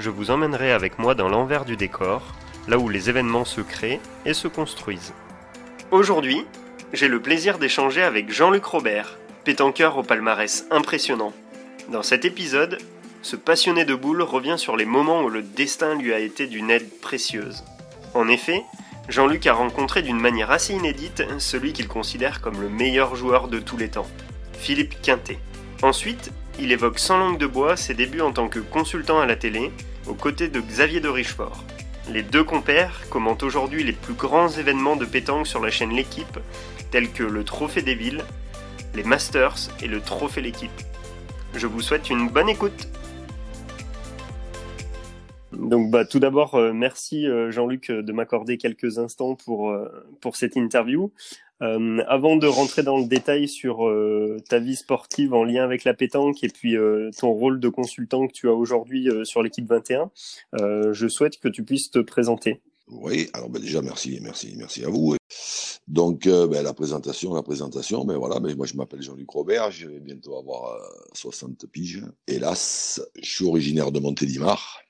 je vous emmènerai avec moi dans l'envers du décor, là où les événements se créent et se construisent. Aujourd'hui, j'ai le plaisir d'échanger avec Jean-Luc Robert, pétanqueur au palmarès impressionnant. Dans cet épisode, ce passionné de boules revient sur les moments où le destin lui a été d'une aide précieuse. En effet, Jean-Luc a rencontré d'une manière assez inédite celui qu'il considère comme le meilleur joueur de tous les temps, Philippe Quintet. Ensuite, il évoque sans langue de bois ses débuts en tant que consultant à la télé, aux côtés de Xavier de Richefort. Les deux compères commentent aujourd'hui les plus grands événements de pétanque sur la chaîne L'équipe, tels que le Trophée des Villes, les Masters et le Trophée L'équipe. Je vous souhaite une bonne écoute. Donc bah, tout d'abord, euh, merci euh, Jean-Luc de m'accorder quelques instants euh, pour cette interview. Euh, avant de rentrer dans le détail sur euh, ta vie sportive en lien avec la pétanque et puis euh, ton rôle de consultant que tu as aujourd'hui sur l'équipe 21, je souhaite que tu puisses te présenter. Oui, alors ben déjà merci, merci, merci à vous. Donc ben, la présentation, la présentation, ben voilà, ben, moi je m'appelle Jean-Luc Robert, je vais bientôt avoir 60 piges. Hélas, je suis originaire de Montélimar.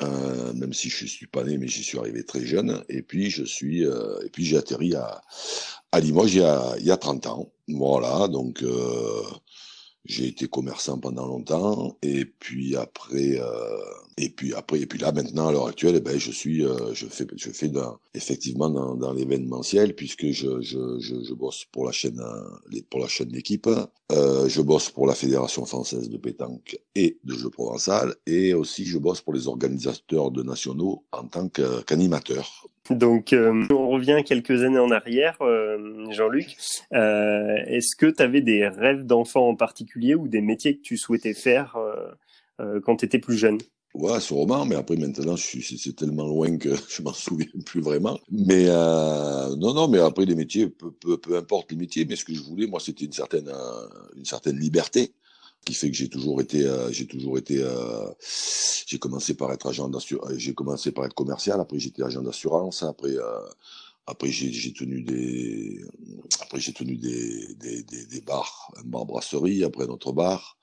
Même si je suis pas né, mais j'y suis arrivé très jeune. Et puis je suis, et puis j'ai atterri à, à Limoges il y, a, il y a 30 ans. Voilà, donc euh, j'ai été commerçant pendant longtemps. Et puis après, euh, et puis après, et puis là maintenant à l'heure actuelle, eh ben je suis, euh, je fais, je fais effectivement dans, l'événementiel puisque je, je, je, bosse pour la chaîne, pour la chaîne d'équipe. Je bosse pour la fédération française de pétanque et de jeux provençal et aussi je bosse pour les organisateurs de nationaux en tant qu'animateur. Donc, euh, on revient quelques années en arrière, euh, Jean-Luc. Euh, Est-ce que tu avais des rêves d'enfant en particulier ou des métiers que tu souhaitais faire quand tu étais plus jeune? Ouais, sûrement, mais après maintenant, c'est tellement loin que je m'en souviens plus vraiment. Mais non, non, mais après les métiers, peu, peu, peu, importe les métiers, mais ce que je voulais, moi, c'était une certaine, une certaine liberté qui fait que j'ai toujours été, euh, j'ai toujours été, euh, j'ai commencé par être agent d'assurance, j'ai commencé par être commercial, après j'étais agent d'assurance, après. après j'ai tenu des après j'ai tenu des, des, des, bars, un bar brasserie, après notre bar,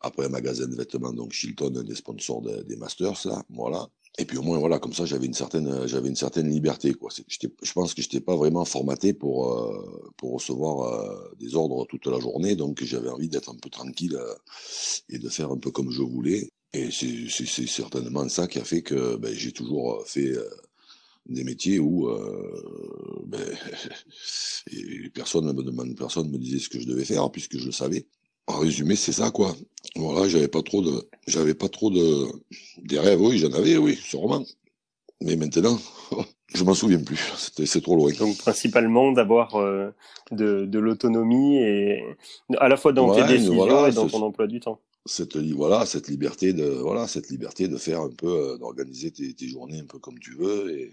après un magasin de vêtements, donc Chilton, un des sponsors des Masters, là, voilà. Et puis au moins, voilà, comme ça, j'avais une certaine, j'avais une certaine liberté, quoi. Je pense que j'étais pas vraiment formaté pour, euh, pour recevoir euh, des ordres toute la journée, donc j'avais envie d'être un peu tranquille euh, et de faire un peu comme je voulais. Et c'est certainement ça qui a fait que ben, j'ai toujours fait des métiers où ben, personne me demande, personne me disait ce que je devais faire puisque je le savais. En résumé, c'est ça, quoi. Voilà, j'avais pas trop de, j'avais pas trop de, des rêves, oui, j'en avais, oui, sûrement. Mais maintenant, je m'en souviens plus. C'était, c'est trop loin. Donc, principalement, d'avoir euh, de, de l'autonomie et à la fois dans tes décisions et dans ton emploi du temps cette voilà cette liberté de voilà cette liberté de faire un peu euh, d'organiser tes, journées un peu comme tu veux et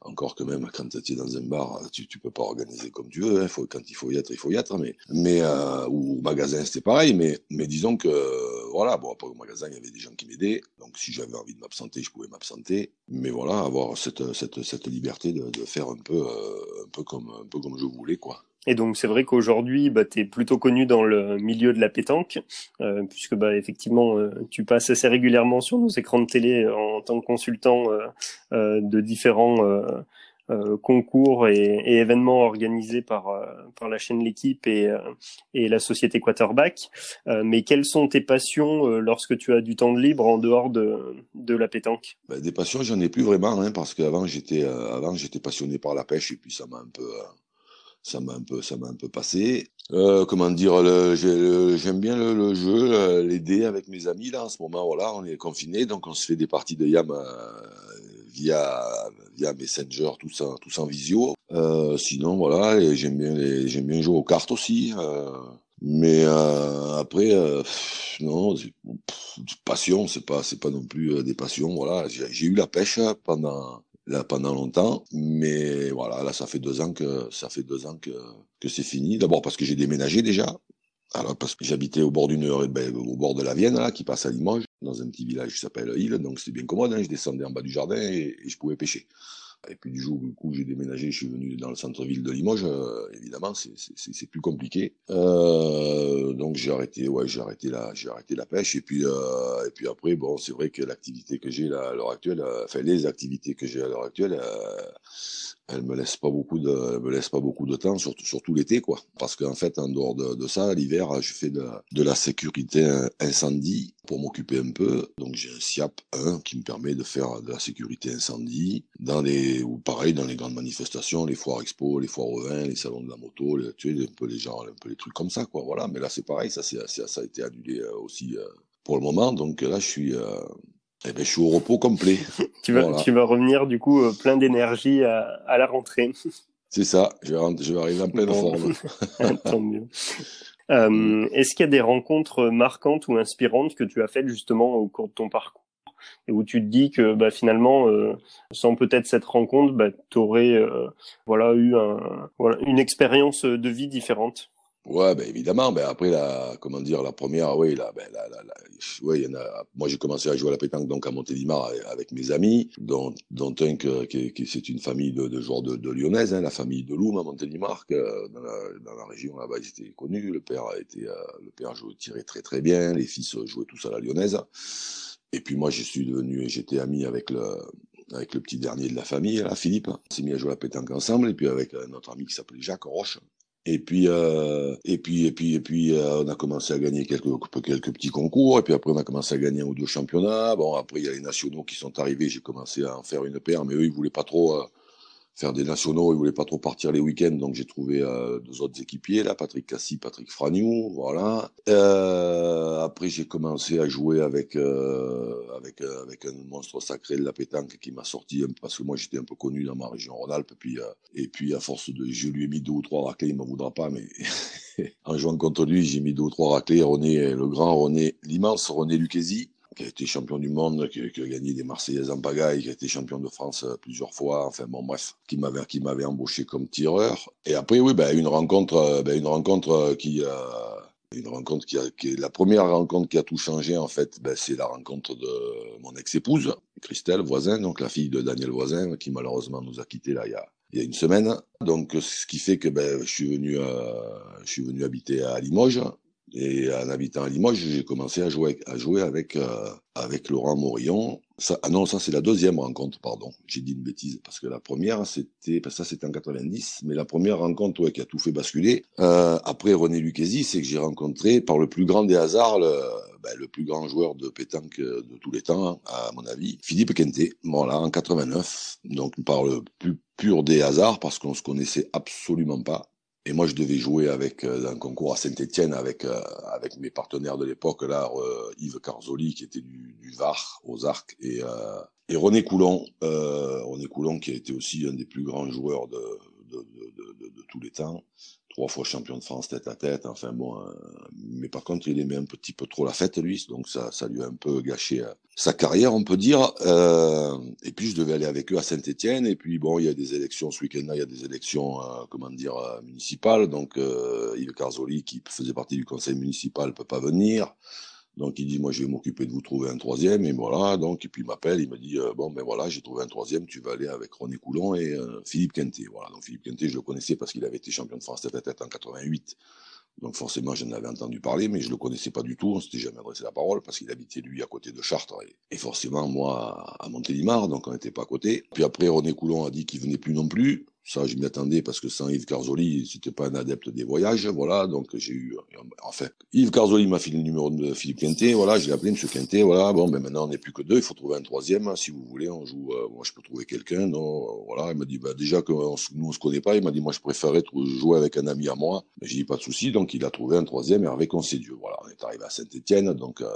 encore que même quand tu es dans un bar tu tu peux pas organiser comme tu veux hein, faut quand il faut y être il faut y être mais mais euh, ou au magasin c'était pareil mais mais disons que voilà bon après au magasin il y avait des gens qui m'aidaient donc si j'avais envie de m'absenter je pouvais m'absenter mais voilà avoir cette cette cette liberté de, de faire un peu euh, un peu comme un peu comme je voulais quoi et donc c'est vrai qu'aujourd'hui, bah, tu es plutôt connu dans le milieu de la pétanque, euh, puisque bah, effectivement, euh, tu passes assez régulièrement sur nos écrans de télé en tant que consultant euh, euh de différents euh, concours et, et, événements organisés par, par la chaîne L'équipe et, et la société Quarterback. mais quelles sont tes passions lorsque tu as du temps de libre en dehors de, de la pétanque? Bah, Des passions, j'en ai plus vraiment, hein, parce qu'avant j'étais avant j'étais passionné par la pêche et puis ça m'a un peu ça m'a un peu ça m'a un peu passé euh, comment dire j'aime bien le, le jeu dés avec mes amis là en ce moment voilà on est confiné donc on se fait des parties de yam euh, via via messenger tout ça tout ça en visio euh, sinon voilà j'aime bien j'aime bien jouer aux cartes aussi Mais après, non, passion, c'est pas, c'est pas non plus des passions. Voilà, j'ai eu la pêche pendant, là, pendant longtemps, mais voilà, là, ça fait deux ans que, ça fait deux ans que, que c'est fini. D'abord parce que j'ai déménagé déjà. Alors parce que j'habitais au bord d'une, ben, au bord de la Vienne, là, qui passe à Limoges, dans un petit village qui s'appelle Île, donc c'était bien commode. Hein, je descendais en bas du jardin et je pouvais pêcher. Et puis du jour où j'ai déménagé, je suis venu dans le centre-ville de Limoges, euh, évidemment, c'est plus compliqué. Euh, donc j'ai arrêté, ouais, j'ai arrêté la, j'ai arrêté la pêche. Et puis, euh, et puis après, bon, c'est vrai que l'activité que j'ai à l'heure actuelle, les activités que j'ai à l'heure actuelle, euh, elle me laisse pas beaucoup de, me laisse pas beaucoup de temps, surtout, surtout l'été, quoi. Parce qu'en fait, en dehors de, ça, l'hiver, je fais de, la sécurité incendie pour m'occuper un peu. Donc, j'ai un SIAP 1 qui me permet de faire de la sécurité incendie dans les, ou pareil, dans les grandes manifestations, les foires expo, les foires au vin, les salons de la moto, les, tu sais, un peu les gens, un peu les trucs comme ça, quoi. Voilà. Mais là, c'est pareil, ça, c'est, ça a été annulé euh, aussi, euh, pour le moment. Donc là, je suis, euh, eh ben, je suis au repos complet. tu, vas, tu vas revenir du coup euh, plein d'énergie à, à, la rentrée. C'est ça, je vais, je vais arriver en pleine forme. Tant mieux. Euh, Est-ce qu'il y a des rencontres marquantes ou inspirantes que tu as faites justement au cours de ton parcours et où tu te dis que bah, finalement, euh, sans peut-être cette rencontre, bah, tu aurais euh, voilà, eu une expérience de vie différente? Ouais, ben évidemment. Ben après la, comment dire, la première, oui, la, ben la, la, la ouais, y en a. Moi, j'ai commencé à jouer à la pétanque donc à Montélimar avec mes amis, dont, dont un que, qui, qui c'est une famille de, de joueurs de, de Lyonnaise, hein, la famille de Loum à Montélimar, dans la, dans la région là-bas, ils étaient connus. Le père été, euh, le père jouait, tirait très très bien. Les fils jouaient tous à la Lyonnaise. Et puis moi, je suis devenu, j'étais ami avec le, avec le petit dernier de la famille, là, Philippe. On s'est mis à jouer à la pétanque ensemble, et puis avec notre ami qui s'appelait Jacques Roche. Et puis, euh, et puis, et puis, et puis, euh, on a commencé à gagner quelques, quelques petits concours. Et puis après, on a commencé à gagner un ou deux championnats. Bon, après, il y a les nationaux qui sont arrivés. J'ai commencé à en faire une paire, mais eux, ils voulaient pas trop. Euh, faire des nationaux, il voulait pas trop partir les week-ends, donc j'ai trouvé euh, deux autres équipiers là, Patrick Cassi, Patrick Fragnou, voilà. Euh, après j'ai commencé à jouer avec euh, avec euh, avec un monstre sacré de la pétanque qui m'a sorti parce que moi j'étais un peu connu dans ma région Rhône-Alpes, puis euh, et puis à force de, je lui ai mis deux ou trois raclés, il m'en voudra pas, mais en jouant contre lui, j'ai mis deux ou trois raclés. René, le grand René, l'immense René Lucchesi qui a été champion du monde, qui, a gagné des Marseillaises en pagaille, qui a été champion de France euh, plusieurs fois, enfin bon bref, qui m'avait qui m'avait embauché comme tireur. Et après oui, ben une rencontre, euh, ben, une rencontre euh, qui une rencontre qui est la première rencontre qui a tout changé en fait, ben, c'est la rencontre de mon ex-épouse Christelle Voisin, donc la fille de Daniel Voisin, qui malheureusement nous a quittés là il y a il y a une semaine. Donc ce qui fait que ben, je suis venu je suis venu habiter à Limoges et en habitant à Limoges, j'ai commencé à jouer, à jouer avec, euh, avec Laurent Morillon. Ah non, ça c'est la deuxième rencontre, pardon. J'ai dit une bêtise parce que la première c'était, ça c'était en 90, mais la première rencontre qui a tout fait basculer. Euh, après René Lucchesi, c'est que j'ai rencontré par le plus grand des hasards le, ben, le plus grand joueur de pétanque de tous les temps, à mon avis, Philippe Quintet. Voilà, en 89. Donc par le plus pur des hasards parce qu'on se connaissait absolument pas. Et moi, je devais jouer avec euh, un concours à Saint-Étienne avec euh, avec mes partenaires de l'époque là, euh, Yves Carzoli qui était du, du Var aux Arcs et et René Coulon, René Coulon qui a été aussi un des plus grands joueurs de, de, de, de tous les temps, trois fois champion de France tête à tête. Enfin bon, euh, mais par contre, il aimait un petit peu trop la fête lui, donc ça, ça lui a un peu gâché euh, sa carrière, on peut dire. Euh, et puis je devais aller avec eux à Saint-Étienne. Et puis bon, il y a des élections ce week-end-là, il y a des élections, euh, comment dire, euh, municipales. Donc Yves Carzoli, qui faisait partie du conseil municipal, peut pas venir. Donc il dit moi je vais m'occuper de vous trouver un troisième et voilà. Donc et puis il m'appelle il me dit euh, bon ben voilà j'ai trouvé un troisième tu vas aller avec René Coulon et euh, Philippe Quintet. Voilà. Donc Philippe Quintet je le connaissais parce qu'il avait été champion de France tête à tête en 88 donc forcément j'en avais entendu parler mais je le connaissais pas du tout. On s'était jamais adressé la parole parce qu'il habitait lui à côté de Chartres. Et, et forcément moi à Montélimar donc on n'était pas à côté. Puis après René Coulon a dit qu'il venait plus non plus ça, je m'y attendais parce que sans Yves Carzoli, c'était pas un adepte des voyages, voilà. Donc j'ai eu, enfin, Yves Carzoli m'a filé le numéro de Philippe Quintet, voilà. Je l'ai appelé Monsieur Quintet, voilà. Bon, ben maintenant on n'est plus que deux, il faut trouver un troisième. Si vous voulez, on joue. Euh, moi, je peux trouver quelqu'un. Non, voilà. Il m'a dit, bah déjà que on, nous on se connaît pas, il m'a dit, moi je préférais jouer avec un ami à moi. Mais j'ai dit pas de souci, donc il a trouvé un troisième Hervé Concedieux. Voilà, on est arrivé à Saint-Étienne, donc euh,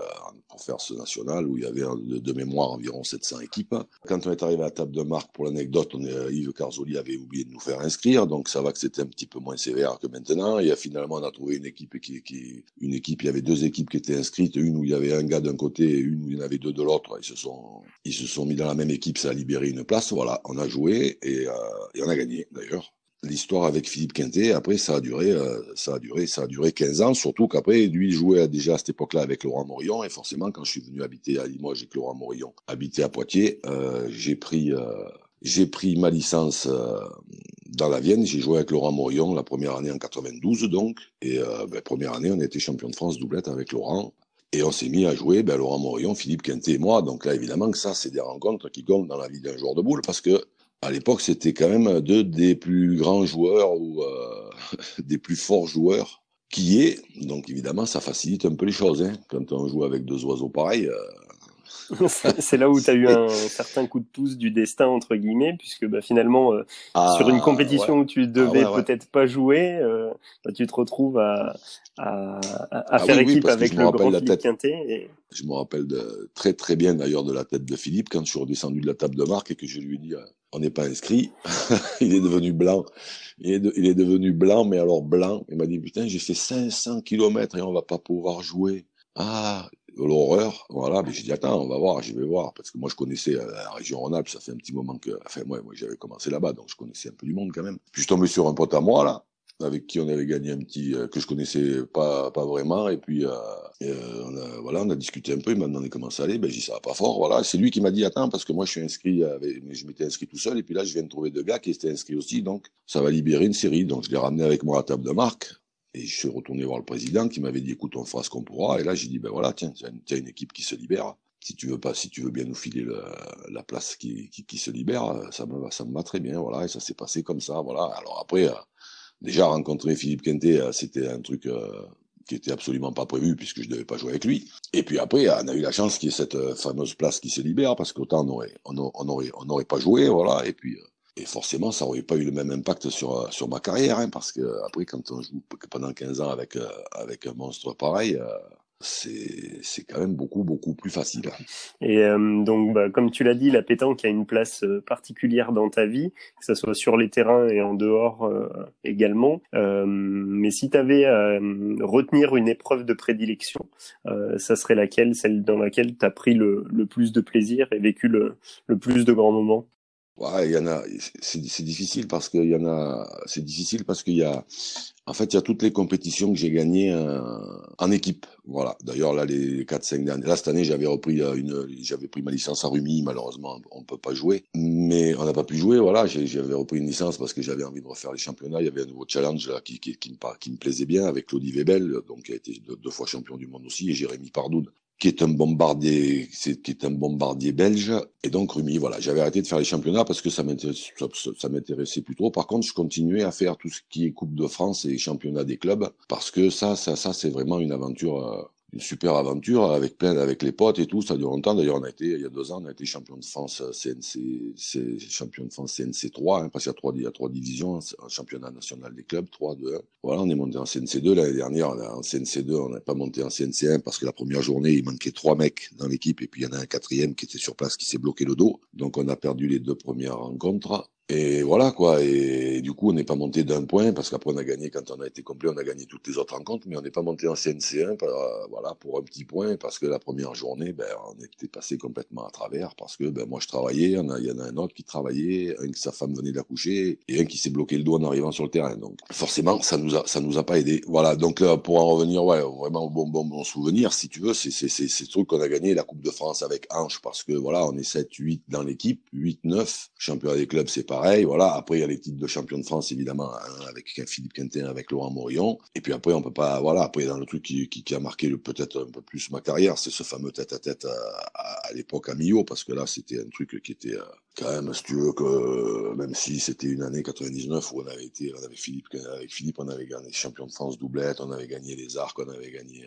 pour faire ce national où il y avait de, mémoire environ 700 équipes. Quand on est arrivé à la table de marque, pour l'anecdote, Yves Carzoli avait oublié de nous faire inscrire, donc ça va que c'était un petit peu moins sévère que maintenant. Et finalement, on a trouvé une équipe qui, qui, une équipe, il y avait deux équipes qui étaient inscrites, une où il y avait un gars d'un côté et une où il y en avait deux de l'autre. Ils se sont, ils se sont mis dans la même équipe, ça a libéré une place. Voilà, on a joué et, euh, et on a gagné d'ailleurs l'histoire avec Philippe Quintet, après, ça a duré, euh, ça a duré, ça a duré 15 ans, surtout qu'après, lui, il jouait déjà à cette époque-là avec Laurent Morillon, et forcément, quand je suis venu habiter à Limoges et que Laurent Morillon habitait à Poitiers, euh, j'ai pris, euh, j'ai pris ma licence dans la Vienne, j'ai joué avec Laurent Morillon la première année en 92, donc, et ben, première année, on été champion de France doublette avec Laurent, et on s'est mis à jouer, ben, Laurent Morillon, Philippe Quintet et moi. Donc là, évidemment que ça, c'est des rencontres qui comptent dans la vie d'un joueur de boule parce que à l'époque, c'était quand même deux des plus grands joueurs ou euh, des plus forts joueurs qui est. Donc évidemment, ça facilite un peu les choses. Hein. Quand on joue avec deux oiseaux pareils, euh, c'est là où tu as eu un certain coup de pouce du destin, entre guillemets, puisque bah, finalement, euh, ah, sur une compétition où tu ah, devais peut-être pas jouer, euh, bah, tu te retrouves à, à, à ah faire équipe avec le grand Philippe Quintet. Je me rappelle de, très très bien d'ailleurs de la tête de Philippe quand je suis redescendu de la table de marque et que je lui ai dit euh, on n'est pas inscrit. il est devenu blanc. Il est, il est devenu blanc, mais alors blanc. Il m'a dit putain, j'ai fait 500 kilomètres et on va pas pouvoir jouer. Ah, l'horreur, voilà, mais j'ai dit attends, on va voir, je vais voir, parce que moi je connaissais euh, la région Rhône-Alpes, ça fait un petit moment que, enfin moi, moi j'avais commencé là-bas, donc je connaissais un peu du monde quand même. Puis je tombé sur un pote à moi là, avec qui on avait gagné un petit euh, que je connaissais pas pas vraiment, et puis euh, on a, voilà, on a discuté un peu, il m'a demandé comment ça allait, ben j'ai dit ça va pas fort, voilà, c'est lui qui m'a dit attends parce que moi je suis inscrit, avec, je m'étais inscrit tout seul, et puis là je viens de trouver deux gars qui étaient inscrits aussi, donc ça va libérer une série, donc je l'ai ramené avec moi à table de marque. Et je suis retourné voir le président qui m'avait dit, écoute, on fera ce qu'on pourra. Et là, j'ai dit, ben voilà, tiens, tiens, une équipe qui se libère. Si tu veux pas, si tu veux bien nous filer la place qui, qui, se libère, ça me ça me va très bien, voilà. Et ça s'est passé comme ça, voilà. Alors après, euh, déjà rencontrer Philippe Quintet, euh, c'était un truc euh, qui était absolument pas prévu puisque je devais pas jouer avec lui. Et puis après, on a eu la chance qu'il y ait cette fameuse place qui se libère parce qu'autant on aurait, on aurait, on aurait pas joué, voilà. Et puis et forcément, ça aurait pas eu le même impact sur, euh, sur ma carrière, hein, parce que après, quand on joue pendant 15 ans avec, euh, avec un monstre pareil, euh, c'est quand même beaucoup, beaucoup plus facile. Et donc, bah, comme tu l'as dit, la pétanque a une place particulière dans ta vie, que ce soit sur les terrains et en dehors également. mais si tu avais à retenir une épreuve de prédilection, ça serait laquelle? Celle dans laquelle tu as pris le, le, plus de plaisir et vécu le, le plus de grands moments? Ouais, il y en a. C'est difficile parce qu'il y en a. C'est difficile parce qu'il y a. En fait, il y a toutes les compétitions que j'ai gagnées en équipe. Voilà. D'ailleurs, là, les 4-5 dernières. Là, cette année, j'avais repris euh, une. J'avais pris ma licence à Rumi. Malheureusement, on ne peut pas jouer. Mais on n'a pas pu jouer. Voilà. J'avais repris une licence parce que j'avais envie de refaire les championnats. Il y avait un nouveau challenge là qui, qui, qui, me, qui me plaisait bien avec Claudie Webel, donc qui a été deux, fois champion du monde aussi, et Jérémy Pardoud, qui est un bombardier, qui est un bombardier belge. Et donc Rumi, voilà, j'avais arrêté de faire les championnats parce que ça m'intéressait plus trop. Par contre, je continuais à faire tout ce qui est Coupe de France et championnat des clubs parce que ça, ça, ça, c'est vraiment une aventure euh, une super aventure avec plein avec les potes et tout. Ça dure longtemps. D'ailleurs, on a été il y a deux ans, on a été champion de France CNC, euh, champion de France CNC 3, hein, parce qu'il y a trois, il y a trois divisions, un championnat national des clubs, 3, 2, 1. Voilà, on est monté en CNC 2 l'année dernière. en CNC 2, on n'est pas monté en CNC 1 parce que la première journée, il manquait trois mecs dans l'équipe et puis il y en a un quatrième qui était sur place qui s'est bloqué le dos. Donc on a perdu les deux premières rencontres. Et voilà quoi. Et du coup, on n'est pas monté d'un point parce qu'après on a gagné quand on a été complet, on a gagné toutes les autres rencontres, mais on n'est pas monté en CNC1, voilà, pour un petit point parce que la première journée, ben, on était passé complètement à travers parce que ben moi je travaillais, il y en a un autre qui travaillait, un qui sa femme venait d'accoucher et un qui s'est bloqué le dos en arrivant sur le terrain. Donc forcément, ça nous a ça nous a pas aidé. Voilà. Donc là, pour en revenir, ouais, vraiment bon bon bon souvenir, si tu veux, c'est c'est c'est ce truc qu'on a gagné la Coupe de France avec Ange parce que voilà, on est 7 8 dans l'équipe, 8 9 championnat des clubs, c'est pas voilà. Après, il y a les titres de champion de France, évidemment, hein, avec Philippe Quintin, avec Laurent Morillon. Et puis après, on peut pas, voilà. Après, dans le truc qui, a marqué peut-être un peu plus ma carrière, c'est ce fameux tête-à-tête à, l'époque à Millau, parce que là, c'était un truc qui était euh, quand même, si tu veux, que même si c'était une année 99 où on avait été, on avait Philippe, avec Philippe, on avait gagné champion de France doublette, on avait gagné les arcs, on avait gagné.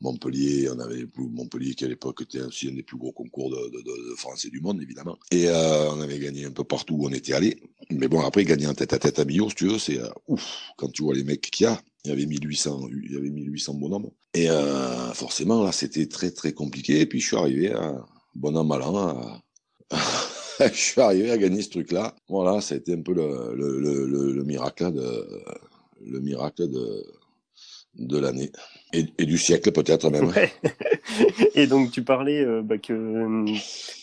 Montpellier, on avait Montpellier qui à l'époque était aussi un des plus gros concours de, de, de France et du monde évidemment. Et euh, on avait gagné un peu partout où on était allé. Mais bon après gagner en tête à tête à Millau, si tu veux, c'est euh, ouf quand tu vois les mecs qu'il y a. Il y avait 1800, il y avait 1800 bonhommes. Et euh, forcément là c'était très très compliqué. Et puis je suis arrivé à bon an mal an je suis arrivé à gagner ce truc-là. Voilà, ça a été un peu le miracle de de l'année et, du siècle peut-être même. Et donc tu parlais euh, bah, que euh,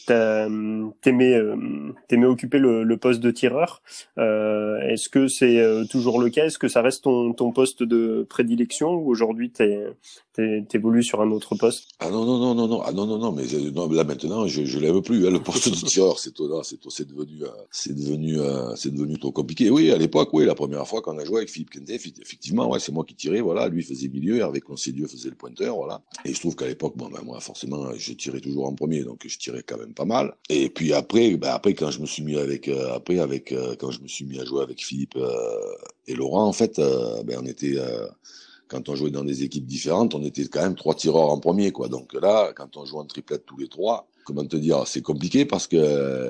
t'aimais euh, occuper le, poste de tireur. Euh, Est-ce que c'est euh, toujours le cas? Est-ce que ça reste ton, ton poste de prédilection ou aujourd'hui t'évolues sur un autre poste? Ah non non non non non ah non non non mais non, là maintenant je je l'aime plus hein, le poste de tireur c'est c'est devenu c'est devenu c'est devenu trop compliqué. Oui à l'époque oui la première fois qu'on a joué avec Philippe Kente effectivement ouais c'est moi qui tirais voilà lui faisait milieu Hervé Dieu faisait le pointeur, voilà. Et je trouve qu'à l'époque, bon, ben moi, forcément, je tirais toujours en premier, donc je tirais quand même pas mal. Et puis après, ben après, quand je me suis mis avec, euh, après, avec, euh, quand je me suis mis à jouer avec Philippe euh, et Laurent, en fait, ben on était, quand on jouait dans des équipes différentes, on était quand même trois tireurs en premier, quoi. Donc là, quand on joue en triplette tous les trois, comment te dire, c'est compliqué parce que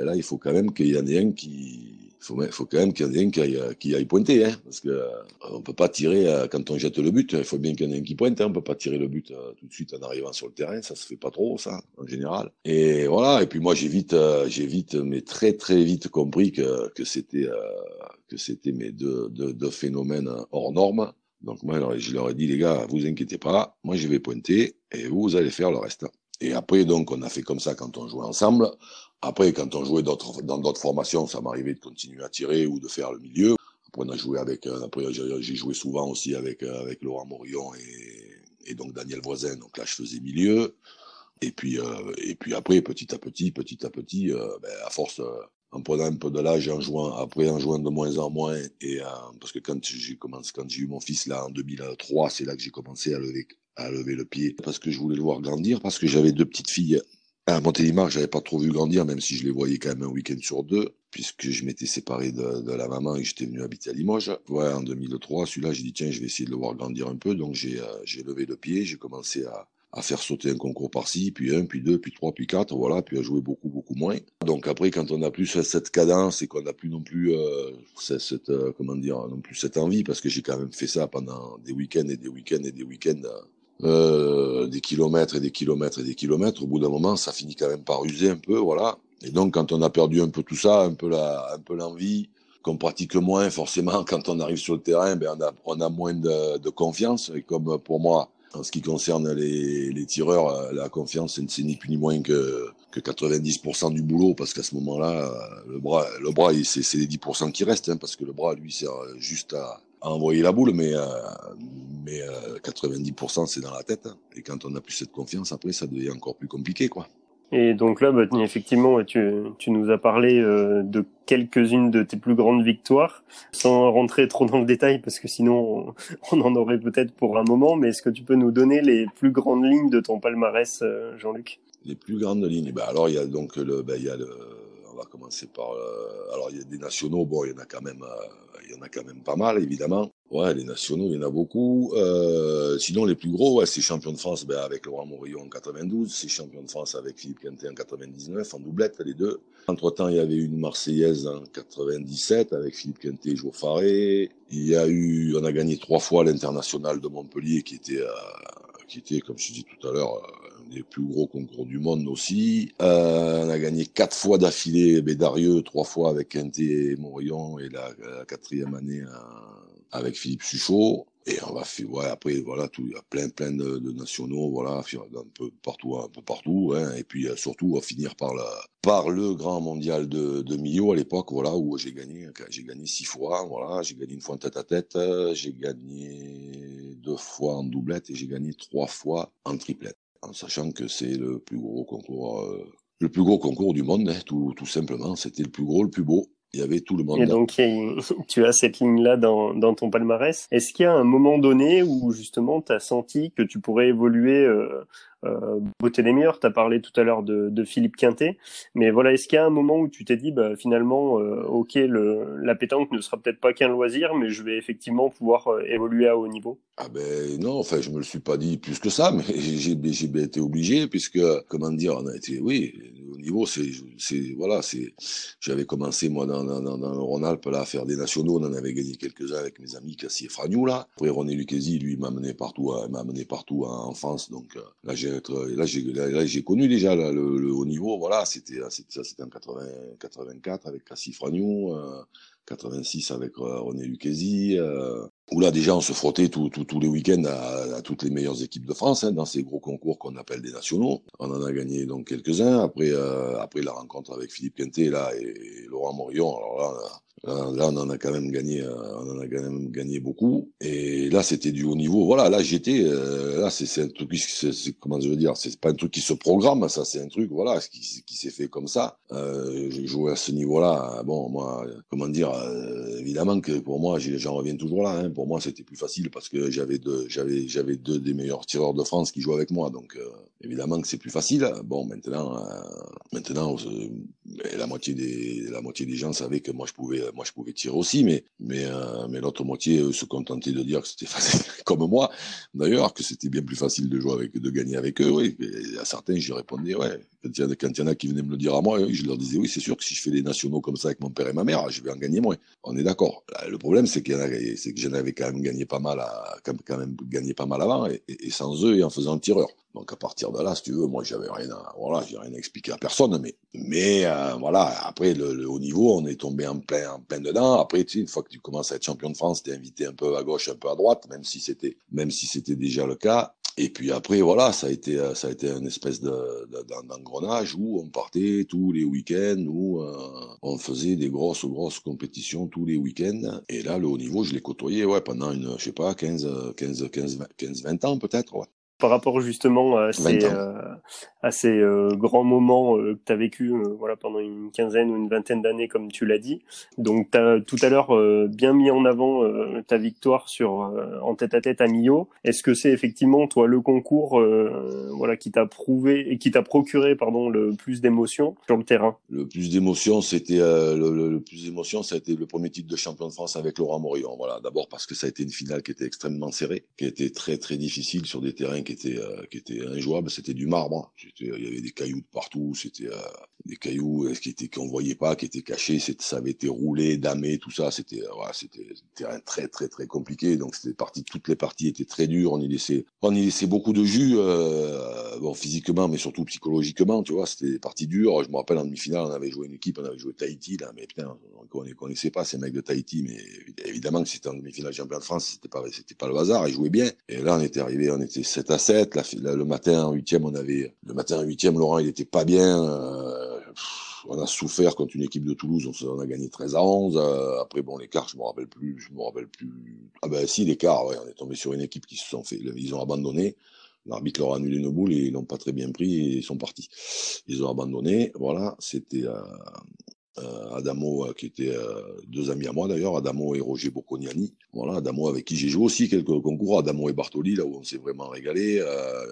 là, il faut quand même qu'il y en ait un qui faut, faut quand même qu'il y en ait un qui aille, aille pointer, hein, parce que euh, on peut pas tirer euh, quand on jette le but. Il faut bien qu'il y en ait un qui pointe. Hein, on peut pas tirer le but euh, tout de suite en arrivant sur le terrain. Ça se fait pas trop, ça, en général. Et voilà. Et puis moi, j'ai vite, j'ai vite, mais très très vite compris que c'était que c'était mes deux, deux, phénomènes hors normes. Donc moi, je leur ai dit, les gars, vous inquiétez pas, moi je vais pointer et vous, vous allez faire le reste. Et après, donc, on a fait comme ça quand on jouait ensemble. Après, quand on jouait dans d'autres formations, ça m'arrivait de continuer à tirer ou de faire le milieu. Après, on a joué avec, euh, après, j'ai joué souvent aussi avec, euh, avec Laurent Morillon et, et donc Daniel Voisin. Donc là, je faisais milieu. Et puis, euh, et puis après, petit à petit, petit à petit, ben, à force, en prenant un peu de l'âge, en jouant, après en jouant de moins en moins, et parce que quand j'ai commencé, quand j'ai eu mon fils là en 2003, c'est là que j'ai commencé à lever, à lever le pied, parce que je voulais le voir grandir, parce que j'avais deux petites filles à Montélimar, j'avais pas trop vu grandir, même si je les voyais quand même un week-end sur deux, puisque je m'étais séparé de, la maman et j'étais venu habiter à Limoges. Ouais, en 2003, celui-là, j'ai dit tiens, je vais essayer de le voir grandir un peu, donc j'ai euh, levé le pied, j'ai commencé à, faire sauter un concours par-ci, puis un, puis deux, puis trois, puis quatre, voilà, puis à jouer beaucoup, beaucoup moins. Donc après, quand on n'a plus cette cadence et qu'on n'a plus non plus euh, cette, euh, non plus cette envie, parce que j'ai quand même fait ça pendant des week-ends et des week-ends et des week-ends euh, des kilomètres et des kilomètres et des kilomètres, au bout d'un moment, ça finit quand même par user un peu, voilà. Et donc, quand on a perdu un peu tout ça, un peu la, un peu l'envie, qu'on pratique moins, forcément, quand on arrive sur le terrain, ben on a, on a moins de, de confiance. Et comme pour moi, en ce qui concerne les, les tireurs, euh, la confiance, c'est ni plus ni moins que, que 90% du boulot, parce qu'à ce moment-là, le bras, le bras, c'est les 10% qui restent, hein, parce que le bras, lui, sert juste à, à envoyer la boule, mais, euh, mais euh, 90% c'est dans la tête. Et quand on n'a plus cette confiance, après, ça devient encore plus compliqué, quoi. Et donc là, bah, effectivement, tu, tu nous as parlé euh, de quelques-unes de tes plus grandes victoires, sans rentrer trop dans le détail, parce que sinon on, en aurait peut-être pour un moment. Mais est-ce que tu peux nous donner les plus grandes lignes de ton palmarès, euh, Jean-Luc? Les plus grandes lignes. Bah alors il y a donc le, bah, il y a le, va commencer par. Euh, alors il y a des nationaux. Bon, il y en a quand même il y en a quand même pas mal, évidemment. Ouais, les nationaux, il y en a beaucoup. Euh, sinon, les plus gros, ouais, c'est champion de France ben, avec Laurent Morillon en 92, c'est champion de France avec Philippe Quintet en 99, en doublette, les deux. Entre-temps, il y avait une Marseillaise en 97 avec Philippe Quintet et Faré. Il y a eu, on a gagné trois fois l'international de Montpellier qui était, euh, qui était, comme je dis tout à l'heure, les plus gros concours du monde aussi. Euh, on a gagné quatre fois d'affilée Bédarieux, trois fois avec Quintet et Morillon et la, quatrième année euh, avec Philippe Suchot. Et on va faire, ouais, après, voilà, il y a plein, plein de, nationaux, voilà, un peu partout, un peu partout, hein, et puis euh, surtout, on va finir par le grand mondial de, de Millau à l'époque, voilà, où j'ai gagné, j'ai gagné six fois, voilà, j'ai gagné une fois en tête à tête, j'ai gagné deux fois en doublette et j'ai gagné trois fois en triplette en sachant que c'est le plus gros concours, euh, le plus gros concours du monde, hein, tout, tout simplement. C'était le plus gros, le plus beau. Il y avait tout le monde. Et donc, tu as cette ligne-là dans, dans ton palmarès. Est-ce qu'il y a un moment donné où justement tu as senti que tu pourrais évoluer euh, euh, beauté des meilleurs, tu as parlé tout à l'heure de, Philippe Quintet, mais voilà, est-ce qu'il y a un moment où tu t'es dit, bah, finalement, euh, ok, la pétanque ne sera peut-être pas qu'un loisir, mais je vais effectivement pouvoir euh, évoluer à haut niveau? Ah ben non, enfin, je me le suis pas dit plus que ça, mais j'ai été obligé, puisque, comment dire, on a été, oui, niveau, c'est, voilà, c'est, j'avais commencé, moi, dans, dans, dans le Rhône-Alpes, là, à faire des nationaux. On en avait gagné quelques-uns avec mes amis Cassie et Fragnou, là. Après, René Lucchesi, lui, m'a amené partout, m'a amené partout en France. Donc, euh, là, j'ai, là, j'ai, là, j'ai connu déjà le, haut niveau. Voilà, c'était, ça, c'était en 80, 84 avec Cassie Fragnou. 86 avec euh, René Lucchesi, euh, où là déjà on se frottait tous les week-ends à, toutes les meilleures équipes de France hein, dans ces gros concours qu'on appelle des nationaux. On en a gagné donc quelques-uns. Après, euh, après la rencontre avec Philippe Quintet là et, Laurent là, Là, on en a quand même gagné, euh, on en a quand même gagné beaucoup. Et là, c'était du haut niveau. Voilà, là, j'étais, euh, là, c'est un truc, comment je veux dire, c'est pas un truc qui se programme, ça, c'est un truc, voilà, qui, qui s'est fait comme ça. Euh, je jouais à ce niveau-là. Bon, moi, comment dire, euh, évidemment que pour moi, j'en reviens toujours là. Hein. Pour moi, c'était plus facile parce que j'avais deux, j'avais, j'avais deux des meilleurs tireurs de France qui jouaient avec moi. Donc, évidemment que c'est plus facile. Bon, maintenant, maintenant, la moitié des, la moitié des gens savaient que moi, je pouvais moi je pouvais tirer aussi, mais mais euh, mais l'autre moitié se contentait de dire que c'était facile, comme moi d'ailleurs, que c'était bien plus facile de jouer avec, de gagner avec eux. Et à certains, j'y répondais ouais. Quand il, y en a qui venaient me le dire à moi, je leur disais oui, c'est sûr que si je fais des nationaux comme ça avec mon père et ma mère, je vais en gagner moins. On est d'accord. Le problème, c'est qu'il c'est que j'en avais quand même gagné pas mal, à, quand même gagné pas mal avant, et, et sans eux et en faisant le tireur. Donc à partir de là, si tu veux, moi j'avais rien voilà, j'ai rien à expliquer à personne, mais mais euh, voilà, après le, haut niveau, on est tombé en plein plein dedans. Après, une fois que tu commences à être champion de France, t'es invité un peu à gauche, un peu à droite, même si c'était même si c'était déjà le cas. Et puis après, voilà, ça a été euh, ça a été une espèce de, d'engrenage où on partait tous les week-ends, où euh, on faisait des grosses grosses compétitions tous les week-ends. Et là, le haut niveau, je l'ai côtoyé, ouais, pendant une, je sais pas, 15 15 15 15 20 ans peut-être, par rapport justement à ces, euh, à ces euh, grands moments euh, que tu as vécu voilà, pendant une quinzaine ou une vingtaine d'années, comme tu l'as dit. Donc, tu as tout à l'heure bien mis en avant ta victoire sur en tête à tête à Millau. Est-ce que c'est effectivement, toi, le concours voilà, qui t'a prouvé et qui t'a procuré pardon, le plus d'émotions sur le terrain? Le plus d'émotions, c'était le, plus d'émotions, ça a été le premier titre de champion de France avec Laurent Morillon. Voilà, d'abord parce que ça a été une finale qui était extrêmement serrée, qui a été très très difficile sur des terrains qui était euh, qui était injouable, c'était du marbre. Hein. Il y avait des cailloux partout, c'était euh, des cailloux euh, qui étaient qu'on voyait pas, qui étaient cachés. Ça avait été roulé, damé, tout ça. C'était voilà, c'était un terrain très très très compliqué. Donc c'était parti, toutes les parties étaient très dures. On y laissait on y laissait beaucoup de jus, bon physiquement, mais surtout psychologiquement. Tu vois, c'était des parties dures. Je me rappelle en demi-finale, on avait joué une équipe, on avait joué Tahiti là, mais putain, on ne connaissait pas ces mecs de Tahiti, mais évidemment que c'était en demi-finale champion de France, c'était pas c'était pas le hasard. Ils jouaient bien. Et là, on était arrivé, on était 7 à 7. le matin en huitième, on avait le matin huitième, Laurent, il était pas bien. Euh, on a souffert contre une équipe de Toulouse, on, a gagné 13 à 11. Euh, après, bon, l'écart, je me rappelle plus, je me rappelle plus. Ah ben si, l'écart, ouais, on est tombé sur une équipe qui se sont fait, ils ont abandonné. L'arbitre leur a annulé nos boules et ils l'ont pas très bien pris et ils sont partis. Ils ont abandonné. Voilà, c'était euh, Adamo euh, qui était euh, deux amis à moi d'ailleurs, Adamo et Roger Bocconiani. Voilà, Adamo avec qui j'ai joué aussi quelques concours, Adamo et Bartoli, là où on s'est vraiment régalé.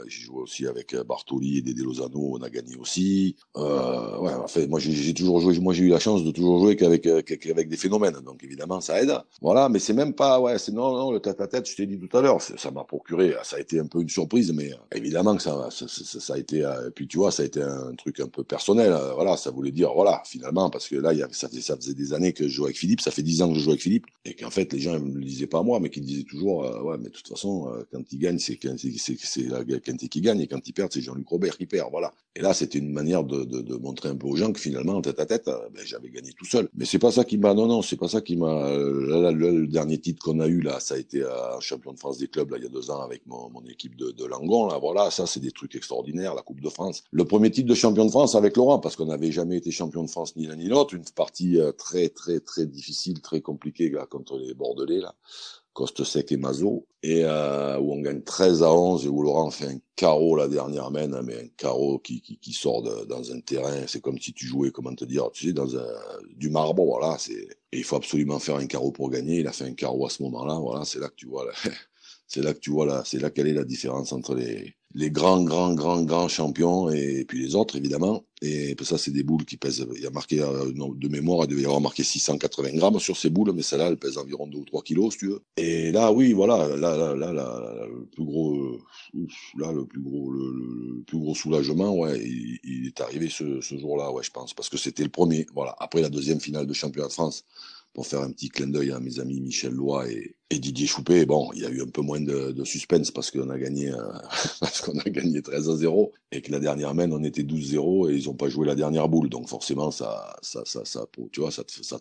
j'ai joué aussi avec Bartoli et Dédé Lozano, on a gagné aussi. ouais, en fait, moi j'ai toujours joué, moi j'ai eu la chance de toujours jouer qu'avec avec des phénomènes, donc évidemment ça aide. Voilà, mais c'est même pas, ouais, c'est non, non, le tête à tête, je t'ai dit tout à l'heure, ça m'a procuré, ça a été un peu une surprise, mais évidemment que ça, ça, ça, a été, puis tu vois, ça a été un truc un peu personnel. voilà, ça voulait dire, voilà, finalement, parce que là, y ça, faisait, ça faisait des années que je jouais avec Philippe, ça fait dix ans que je joue avec Philippe, et qu'en fait, les gens ne le disaient pas à moi, mais qu'ils disaient toujours, euh, ouais, mais de toute façon, euh, quand il gagne, c'est c'est qui gagne, et quand il perd, c'est Jean-Luc Robert qui perd, voilà. Et là, c'était une manière de, montrer un peu aux gens que finalement, tête à tête, euh, ben, j'avais gagné tout seul. Mais c'est pas ça qui m'a, non, non, c'est pas ça qui m'a, le, dernier titre qu'on a eu, là, ça a été un champion de France des clubs, là, il y a deux ans, avec mon, mon équipe de, de Langon, là, voilà, ça, c'est des trucs extraordinaires, la Coupe de France. Le premier titre de champion de France avec Laurent, parce qu'on n'avait jamais été champion de France ni l'un ni l'autre, une partie euh, très très très difficile, très compliquée contre les Bordelais là, Coste Sec et Mazo, et euh, où on gagne 13 à 11 et où Laurent fait un carreau la dernière main, mais un carreau qui, sort dans un terrain, c'est comme si tu jouais, comment te dire, tu sais, dans un, du marbre, voilà, c'est, il faut absolument faire un carreau pour gagner, il a fait un carreau à ce moment-là, voilà, c'est là que tu vois, c'est là que tu vois là, c'est là quelle est la différence entre les, les grands, grands, grands, grands champions et, puis les autres, évidemment. Et ça, c'est des boules qui pèsent, il y a marqué, euh, de mémoire, il devait y avoir marqué 680 grammes sur ces boules, mais celle-là, elle pèse environ 2 ou 3 kilos, si tu veux. Et là, oui, voilà, là, là, là, là, le plus gros, là, le plus gros, le, plus gros soulagement, ouais, il, est arrivé ce, ce jour-là, ouais, je pense, parce que c'était le premier, voilà. Après la deuxième finale de championnat de France, pour faire un petit clin d'œil à mes amis Michel Lois et, Didier Choupé. Bon, il y a eu un peu moins de, suspense parce qu'on a gagné euh, parce qu'on a gagné 13 à 0 et que la dernière main on était 12-0 et ils n'ont pas joué la dernière boule. Donc forcément ça ça ça, ça tu vois ça te, ça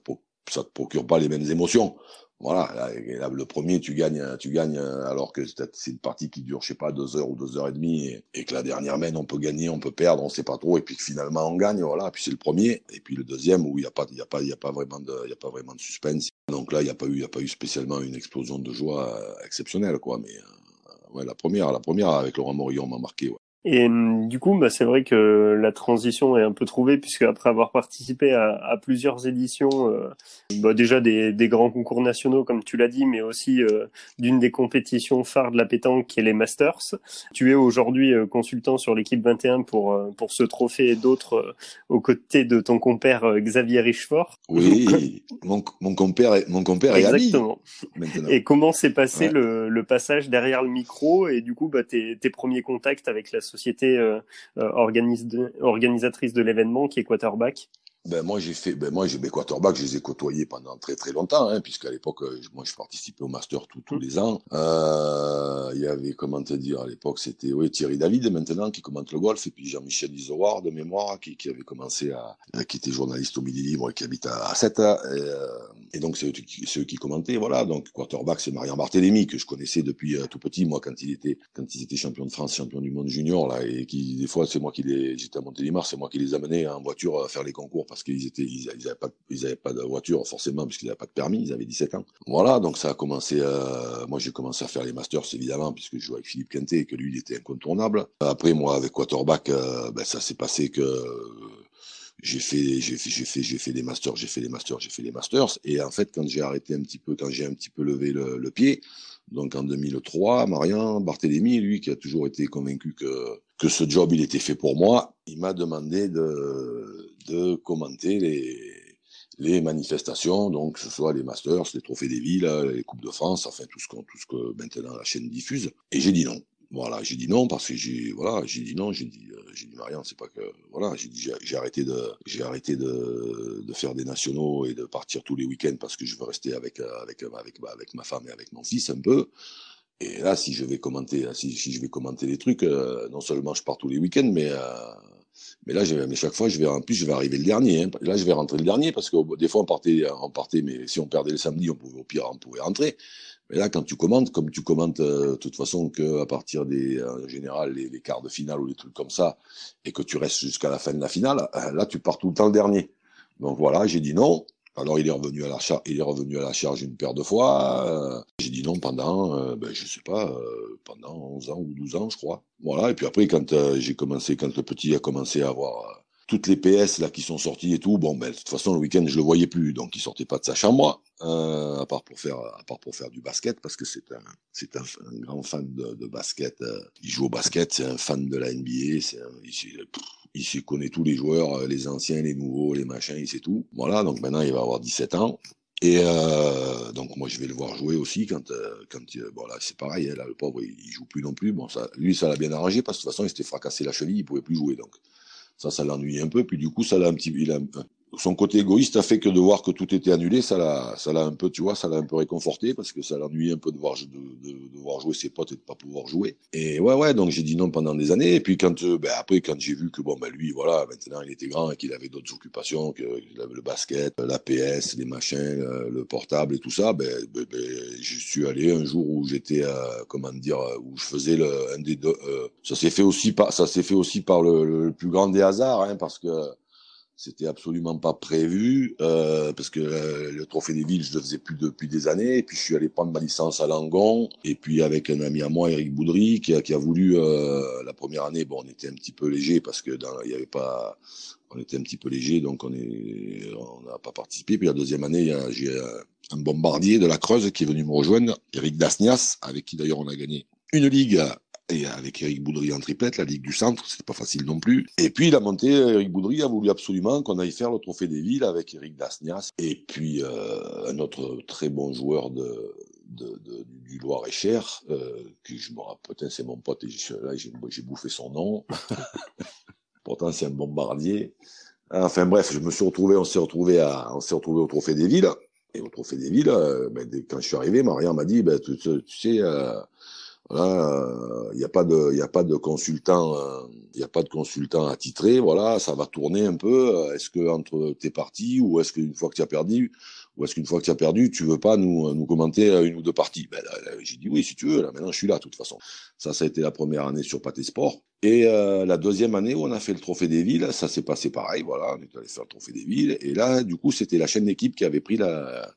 ça te procure pas les mêmes émotions. Voilà, le premier, tu gagnes, tu gagnes alors que c'est une partie qui dure, je sais pas, deux heures ou deux heures et demie, et, que la dernière main, on peut gagner, on peut perdre, on sait pas trop, et puis finalement on gagne, voilà. Puis c'est le premier, et puis le deuxième où il y a pas, il y a pas, il y a pas vraiment de, il y a pas vraiment de suspense. Donc là, il y a pas eu, il y a pas eu spécialement une explosion de joie euh, exceptionnelle, quoi. Mais euh, ouais, la première, la première avec Laurent Morillon m'a marqué. Ouais. Et hum, du coup, bah, c'est vrai que la transition est un peu trouvée, puisque après avoir participé à, à plusieurs éditions, euh, bah, déjà des, des, grands concours nationaux, comme tu l'as dit, mais aussi euh, d'une des compétitions phares de la pétanque, qui est les Masters. Tu es aujourd'hui euh, consultant sur l'équipe 21 pour, pour ce trophée et d'autres aux côtés de ton compère Xavier Richefort. Oui, mon, mon compère, est, mon compère est Exactement. Et comment s'est passé le, le, passage derrière le micro? Et du coup, bah, tes, tes premiers contacts avec la société euh, euh, organisatrice de l'événement qui est Quarterback ben moi j'ai fait ben moi j'ai mes quarterbacks je les ai côtoyés pendant très très longtemps hein, puisqu'à l'époque euh, moi je participais au master tous tous mmh. les ans euh, il y avait comment te dire à l'époque c'était oui Thierry David maintenant qui commente le golf et puis Jean-Michel Isoard de mémoire qui, qui avait commencé à qui était journaliste au Midi Libre et qui habite à, à 7 et, euh, et, donc c'est eux, eux, qui commentaient voilà donc quarterback c'est Marian Barthélémy que je connaissais depuis euh, tout petit moi quand il était quand ils étaient champions de France champion du monde junior là et qui des fois c'est moi qui les j'étais à Montélimar c'est moi qui les amenais en voiture à faire les concours parce qu'ils étaient, ils, ils, avaient pas, ils avaient pas de voiture forcément puisqu'ils n'avaient pas de permis, ils avaient 17 ans. Voilà, donc ça a commencé. Euh, moi, j'ai commencé à faire les masters évidemment puisque je jouais avec Philippe Quintet et que lui, il était incontournable. Après, moi, avec Waterback, euh, ben, ça s'est passé que j'ai fait, j'ai fait, j'ai fait, j'ai fait des masters, j'ai fait des masters, j'ai fait des masters. Et en fait, quand j'ai arrêté un petit peu, quand j'ai un petit peu levé le, pied, donc en 2003, Marian Barthélémy, lui, qui a toujours été convaincu que que ce job il était fait pour moi, il m'a demandé de de commenter les, les manifestations, donc que ce soit les Masters, les Trophées des Villes, les Coupes de France, enfin tout ce, que, tout ce que maintenant la chaîne diffuse. Et j'ai dit non. Voilà, j'ai dit non parce que j'ai voilà, j'ai dit non, j'ai dit euh, j'ai dit Marianne, c'est pas que voilà, j'ai j'ai arrêté de j'ai arrêté de, de faire des nationaux et de partir tous les week-ends parce que je veux rester avec euh, avec avec avec ma femme et avec mon fils un peu. Et là, si je vais commenter, si, je vais commenter les trucs, euh, non seulement je pars tous les week-ends, mais mais là, mais chaque fois, je vais, en plus, je vais arriver le dernier. Hein. Là, je vais rentrer le dernier parce que des fois, on partait, on partait, mais si on perdait le samedi, on au pire, on pouvait rentrer. Mais là, quand tu commentes, comme tu commentes, euh, de toute façon, que à partir des, en général, les, quarts de finale ou les trucs comme ça, et que tu restes jusqu'à la fin de la finale, euh, là, tu pars tout le temps le dernier. Donc voilà, j'ai dit non. Alors il est revenu à la charge, il est revenu à la charge une paire de fois. Euh, j'ai dit non pendant, euh, ben, je sais pas, pendant 11 ans ou 12 ans, je crois. Voilà. Et puis après, quand j'ai commencé, quand le petit a commencé à avoir toutes les PS là qui sont sorties et tout, bon ben de toute façon le week-end je le voyais plus, donc il sortait pas de sa chambre, à part pour faire, à part pour faire du basket parce que c'est un, c'est un, grand fan de, basket. il joue au basket, c'est un fan de la NBA, c'est il connaît tous les joueurs, euh, les anciens, les nouveaux, les machins, il sait tout. Voilà, donc maintenant il va avoir 17 ans. Et euh, donc moi je vais le voir jouer aussi quand euh, quand euh, bon là c'est pareil hein, là le pauvre il, joue plus non plus bon ça lui ça l'a bien arrangé parce que de toute façon il s'était fracassé la cheville il pouvait plus jouer donc ça ça l'ennuie un peu puis du coup ça l'a un petit il a, son côté égoïste a fait que de voir que tout était annulé, ça l'a, ça l'a un peu, tu vois, ça l'a un peu réconforté parce que ça l'ennuyait un peu de voir, de, de, de, voir jouer ses potes et de pas pouvoir jouer. Et ouais, ouais, donc j'ai dit non pendant des années. Et puis quand, euh, ben après, quand j'ai vu que bon, ben lui, voilà, maintenant il était grand et qu'il avait d'autres occupations, qu'il avait le basket, la PS, les machins, le, portable et tout ça, ben, ben, ben, je suis allé un jour où j'étais, euh, comment dire, où je faisais le, un des deux. Euh, ça s'est fait aussi par, ça s'est fait aussi par le, le, plus grand des hasards, hein, parce que c'était absolument pas prévu euh, parce que euh, le trophée des villes, je le faisais plus depuis des années. Et puis je suis allé prendre ma licence à Langon. Et puis avec un ami à moi, Eric Boudry, qui a, qui a voulu euh, la première année. Bon, on était un petit peu léger parce que il y avait pas, on était un petit peu léger, donc on est, on n'a pas participé. Puis la deuxième année, j'ai un bombardier de la Creuse qui est venu me rejoindre, Eric Dasnias, avec qui d'ailleurs on a gagné une ligue et avec Eric Boudry en triplette, la Ligue du Centre, c'était pas facile non plus. Et puis il a monté, Eric Boudry a voulu absolument qu'on aille faire le Trophée des Villes avec Eric Dasnias et puis euh, un autre très bon joueur du Loir-et-Cher, euh, qui je me rappelle, c'est mon pote, et j'ai bouffé son nom. Pourtant c'est un bombardier. Enfin bref, je me suis retrouvé, on s'est retrouvé au Trophée des Villes. Et au Trophée des Villes, euh, ben, quand je suis arrivé, Maria m'a dit, ben, tu, tu sais, euh, voilà, il n'y a pas de, il a pas de consultant, il n'y a pas de consultant attitré. Voilà, ça va tourner un peu. Est-ce que entre tes parties ou est-ce qu'une fois que tu as perdu, ou est-ce qu'une fois que tu as perdu, tu veux pas nous, nous commenter une ou deux parties? Ben, J'ai dit oui, si tu veux. Là, maintenant, je suis là, de toute façon. Ça, ça a été la première année sur Pâté Sport. Et euh, la deuxième année où on a fait le Trophée des Villes, ça s'est passé pareil. Voilà, on est allé faire le Trophée des Villes. Et là, du coup, c'était la chaîne d'équipe qui avait pris la,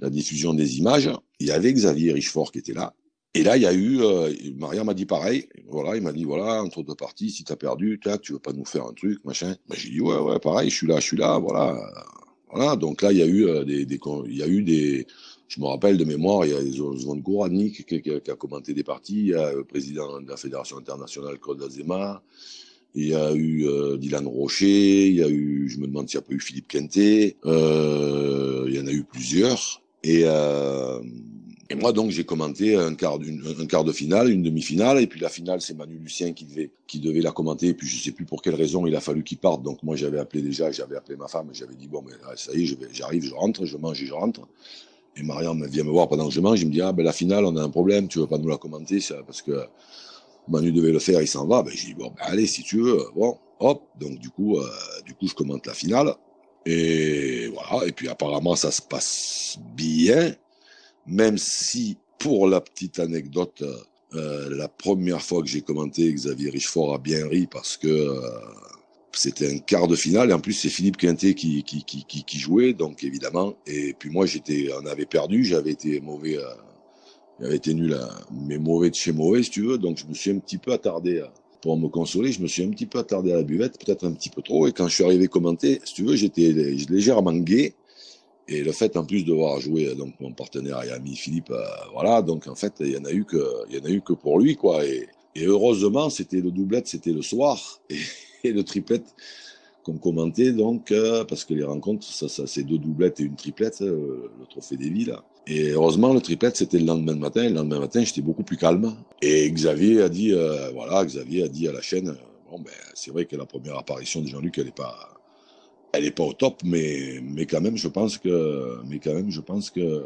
la diffusion des images. Il y avait Xavier Richefort qui était là. Et là, il y a eu, euh, Maria m'a dit pareil. Voilà, il m'a dit voilà, entre deux parties, si t'as perdu, tu veux pas nous faire un truc, machin. Ben, j'ai dit ouais, ouais, pareil, je suis là, je suis là, voilà. Voilà, donc là, il y a eu euh, des, il y a eu des, je me rappelle de mémoire, il y a Zvon Gouranik qui, qui, qui, a commenté des parties, il y a le président de la Fédération internationale Claude Azema, il y a eu euh, Dylan Rocher, il y a eu, je me demande s'il n'y a pas eu Philippe Quintet, euh, il y en a eu plusieurs. Et, euh, et moi, donc, j'ai commenté un quart, quart de finale, une demi-finale, et puis la finale, c'est Manu Lucien qui devait, qui devait la commenter, et puis je sais plus pour quelle raison il a fallu qu'il parte. Donc, moi, j'avais appelé déjà, j'avais appelé ma femme, j'avais dit, bon, mais ça y est, j'arrive, je rentre, je mange et je rentre. Et Marianne vient me voir pendant que je mange, il me dit, ah, ben, la finale, on a un problème, tu veux pas nous la commenter, ça, parce que Manu devait le faire, il s'en va. Ben, j'ai dit, bon, ben, allez, si tu veux, bon, hop. Donc, du coup, euh, du coup, je commente la finale. Et voilà. Et puis, apparemment, ça se passe bien même si, pour la petite anecdote, euh, la première fois que j'ai commenté, Xavier Richefort a bien ri parce que euh, c'était un quart de finale et en plus c'est Philippe Quintet qui, jouait, donc évidemment. Et puis moi j'étais, on avait perdu, j'avais été mauvais, euh, j'avais été nul, mais mauvais de chez mauvais si tu veux, donc je me suis un petit peu attardé pour me consoler, je me suis un petit peu attardé à la buvette, peut-être un petit peu trop. Et quand je suis arrivé commenter, si tu veux, j'étais légèrement gay. Et le fait en plus de voir jouer donc mon partenaire et ami Philippe, euh, voilà, donc en fait il y en a eu que en a eu que pour lui quoi. Et, et heureusement c'était le doublette, c'était le soir et, et le triplette qu'on commentait donc euh, parce que les rencontres ça, c'est deux doublettes et une triplette, euh, le trophée des villes. Et heureusement le triplette c'était le lendemain matin. Le lendemain matin j'étais beaucoup plus calme. Et Xavier a dit voilà Xavier a dit à la chaîne bon ben c'est vrai que la première apparition de Jean-Luc elle est pas elle est pas au top, mais mais quand même, je pense que mais quand même, je pense que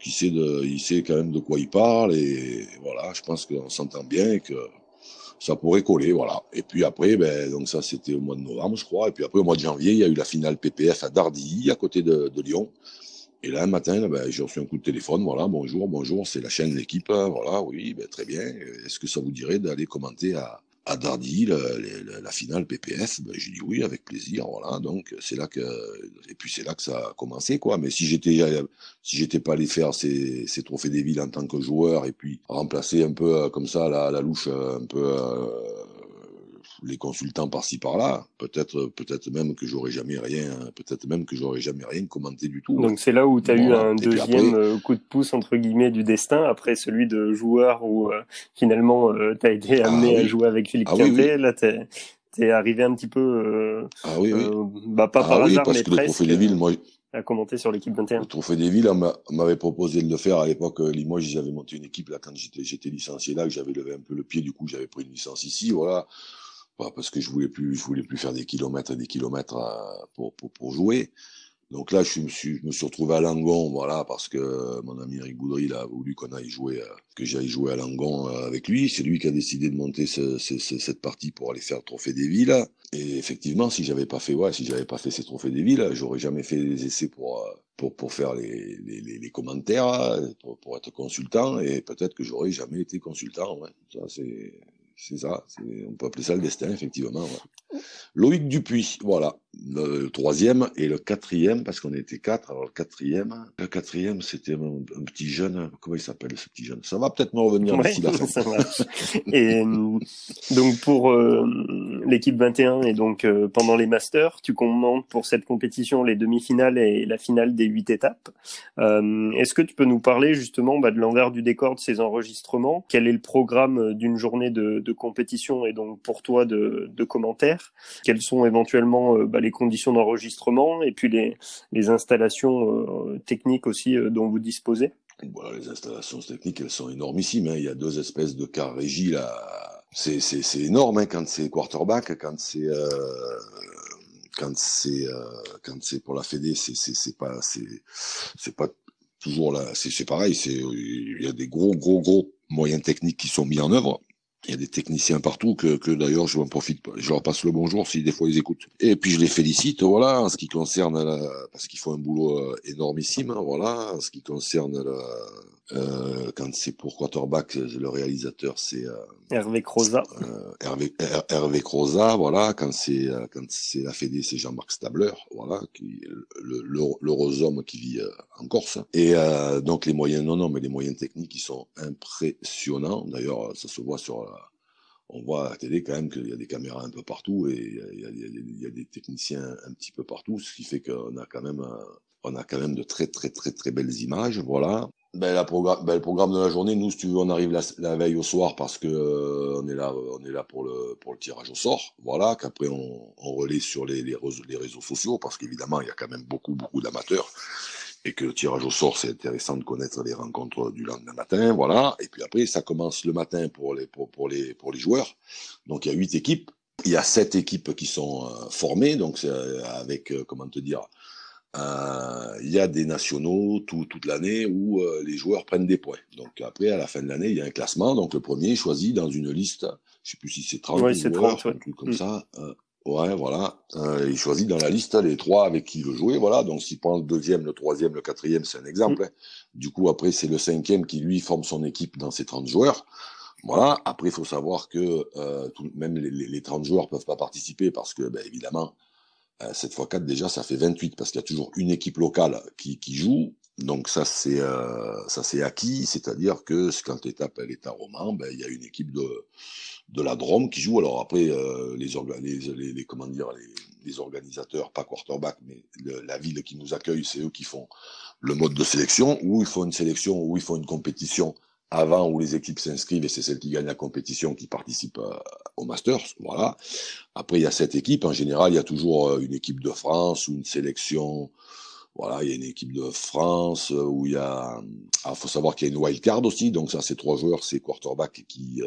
qu'il sait de, il sait quand même de quoi il parle et voilà, je pense qu'on s'entend bien et que ça pourrait coller, voilà. Et puis après, ben donc ça c'était au mois de novembre, je crois. Et puis après au mois de janvier, il y a eu la finale PPF à Dardilly, à côté de, de Lyon. Et là, un matin, ben, j'ai reçu un coup de téléphone. Voilà, bonjour, bonjour, c'est la chaîne de l'équipe. Hein, voilà, oui, ben, très bien. Est-ce que ça vous dirait d'aller commenter à, à Dardy, la, la, la, finale PPF, ben, j'ai dit oui avec plaisir, voilà. Donc c'est là que et puis c'est là que ça a commencé quoi. Mais si j'étais si j'étais pas allé faire ces, ces trophées des villes en tant que joueur et puis remplacer un peu euh, comme ça la, la louche euh, un peu euh, les consultants par-ci par-là, peut-être peut-être même que j'aurais jamais rien, peut-être même que j'aurais jamais rien commenté du tout. Donc c'est là où tu as eu un deuxième euh, coup de pouce entre guillemets du destin après celui de joueur où euh, finalement euh, tu as été ah amené à jouer avec Philippe ah, Quintet, là t'es es arrivé un petit peu euh, ah oui, oui. bah pas par ah hasard parce mais que presque le trophée des villes moi à commenter sur l'équipe 21. Le Trophée des Villes, on m'avait proposé de le faire à l'époque. Limoges, j'avais monté une équipe là quand j'étais j'étais licencié là, que j'avais levé un peu le pied. Du coup, j'avais pris une licence ici, voilà parce que je voulais plus, je voulais plus faire des kilomètres et des kilomètres euh, pour, pour, pour jouer. Donc là, je me suis, je me suis retrouvé à Langon, voilà, parce que mon ami Eric Boudry a voulu qu'on aille jouer, euh, que j'aille jouer à Langon euh, avec lui. C'est lui qui a décidé de monter ce, ce, cette partie pour aller faire le Trophée des Villes. Et effectivement, si j'avais pas fait, ouais, si j'avais pas fait ces Trophées des Villes, j'aurais jamais fait les essais pour pour pour faire les les, les commentaires, pour, pour être consultant, et peut-être que j'aurais jamais été consultant. Ouais. Ça c'est c'est ça. On peut appeler ça le destin, effectivement. Loïc Dupuis, voilà le troisième et le quatrième, parce qu'on était quatre. Alors le quatrième, le quatrième, c'était un, petit jeune. Comment il s'appelle ce petit jeune? Ça va peut-être me revenir d'ici la fin. et euh, donc pour euh, l'équipe 21 et donc euh, pendant les masters, tu commentes pour cette compétition les demi-finales et la finale des huit étapes. Est-ce que tu peux nous parler justement bah, de l'envers du décor de ces enregistrements? Quel est le programme d'une journée de, de, compétition et donc pour toi de, de commentaires? Quels sont éventuellement bah, les conditions d'enregistrement et puis les, installations euh, techniques aussi euh, dont vous disposez voilà, Les installations techniques, elles sont énormissimes. Hein. Il y a deux espèces de car régie là. C'est, c'est, c'est énorme hein, quand c'est quarterback, quand c'est euh, quand c'est quand c'est pour la Fédé, c'est c'est c'est pas c'est c'est pas toujours là. C'est c'est pareil. Il y a des gros gros gros moyens techniques qui sont mis en œuvre. Il y a des techniciens partout que, que d'ailleurs je m'en profite, je leur passe le bonjour si des fois ils écoutent. Et puis je les félicite, voilà, en ce qui concerne la, parce qu'ils font un boulot euh, énormissime, hein, voilà, en ce qui concerne la, euh, quand c'est pour quarterback, le réalisateur c'est euh, Hervé Croza. Euh, Hervé, Hervé Croza, voilà. Quand c'est euh, quand c'est la Fédé, c'est Jean-Marc Stabler, voilà, qui le, le, homme qui vit en Corse. Et donc les moyens, non non, mais les moyens techniques, ils sont impressionnants. D'ailleurs, ça se voit sur on voit à la télé quand même qu'il y a des caméras un peu partout et il y a, il y a, des techniciens un petit peu partout, ce qui fait qu'on a quand même on a quand même de très très très très belles images, voilà ben, ben, le programme de la journée, nous, si tu veux, on arrive la, veille au soir parce que euh, on est là, on est là pour le pour le tirage au sort. Voilà, qu'après on, on relaie sur les, les, réseaux, les réseaux sociaux parce qu'évidemment, il y a quand même beaucoup beaucoup d'amateurs et que le tirage au sort, c'est intéressant de connaître les rencontres du lendemain matin. Voilà, et puis après, ça commence le matin pour les pour, pour les pour les joueurs. Donc il y a huit équipes. Il y a sept équipes qui sont euh, formées, donc c'est euh, avec comment te dire euh, il y a des nationaux tout, toute l'année où euh, les joueurs prennent des points. Donc après, à la fin de l'année, il y a un classement. Donc le premier choisi dans une liste, je sais plus si c'est 30 ouais, joueurs, 30, un truc comme mm. ça. Euh, ouais, voilà. Euh, il choisit dans la liste les trois avec qui il veut jouer. Voilà. Donc s'il prend le deuxième, le troisième, le quatrième, c'est un exemple. Mm. Du coup, après, c'est le cinquième qui lui forme son équipe dans ses 30 joueurs. Voilà. Après, il faut savoir que tout, même les, les, 30 joueurs peuvent pas participer parce que, ben, évidemment, 7 x 4 déjà ça fait 28 parce qu'il y a toujours une équipe locale qui, qui joue. Donc ça c'est euh, ça c'est acquis, c'est-à-dire que quand l'étape elle est à Roman, ben il y a une équipe de de la Drôme qui joue. Alors après euh, les, les, les, comment dire les, les, organisateurs, pas quarterback, mais la ville qui nous accueille, c'est eux qui font le mode de sélection où il faut une sélection, où il faut une compétition avant où les équipes s'inscrivent et c'est celles qui gagnent la compétition qui participent euh, au Masters. Voilà. Après, il y a cette équipe. En général, il y a toujours euh, une équipe de France ou une sélection. Voilà, il y a une équipe de France euh, où il y a. Ah, faut savoir qu'il y a une wild card aussi. Donc ça, c'est trois joueurs, c'est quarterback qui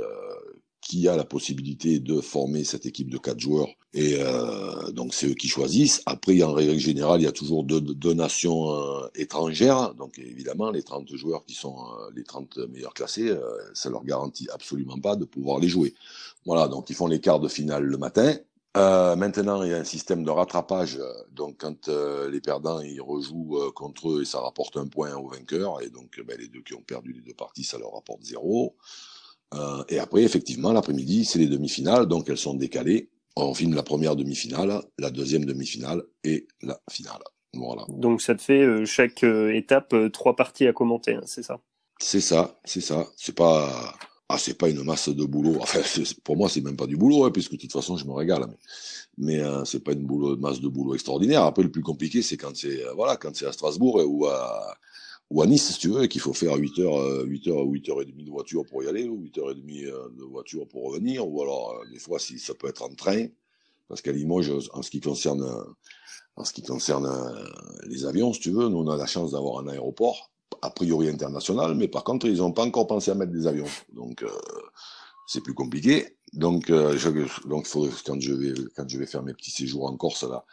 qui a la possibilité de former cette équipe de quatre joueurs. Et euh, donc c'est eux qui choisissent. Après, en règle générale, il y a toujours deux, nations euh, étrangères. Donc évidemment, les 30 joueurs qui sont euh, les 30 meilleurs classés, ça leur garantit absolument pas de pouvoir les jouer. Voilà, donc ils font les quarts de finale le matin. maintenant, il y a un système de rattrapage. Donc, quand les perdants ils rejouent contre eux et ça rapporte un point au vainqueur, et donc ben, les deux qui ont perdu les deux parties, ça leur rapporte zéro. Euh, et après, effectivement, l'après-midi, c'est les demi-finales, donc elles sont décalées. On filme la première demi-finale, la deuxième demi-finale et la finale. Voilà. Donc ça te fait euh, chaque euh, étape trois parties à commenter, hein, c'est ça? C'est ça, c'est ça. C'est pas ah c'est pas une masse de boulot. Enfin pour moi c'est même pas du boulot hein, puisque de toute façon je me régale. Mais, mais c'est pas une boulot, masse de boulot extraordinaire. Après le plus compliqué c'est quand c'est voilà quand c'est à Strasbourg ou à ou à Nice, si tu veux, qu'il faut faire 8 heures, 8 heures, 8 heures et de voiture pour y aller, ou 8 heures et demie euh, de voiture pour revenir, ou alors, euh, des fois, si ça peut être en train, parce qu'à Limoges, en ce qui concerne, en ce qui concerne euh, les avions, si tu veux, nous, on a la chance d'avoir un aéroport, a priori international, mais par contre, ils n'ont pas encore pensé à mettre des avions. Donc, c'est plus compliqué. Donc, donc, quand je vais, quand je vais faire mes petits séjours en Corse, là,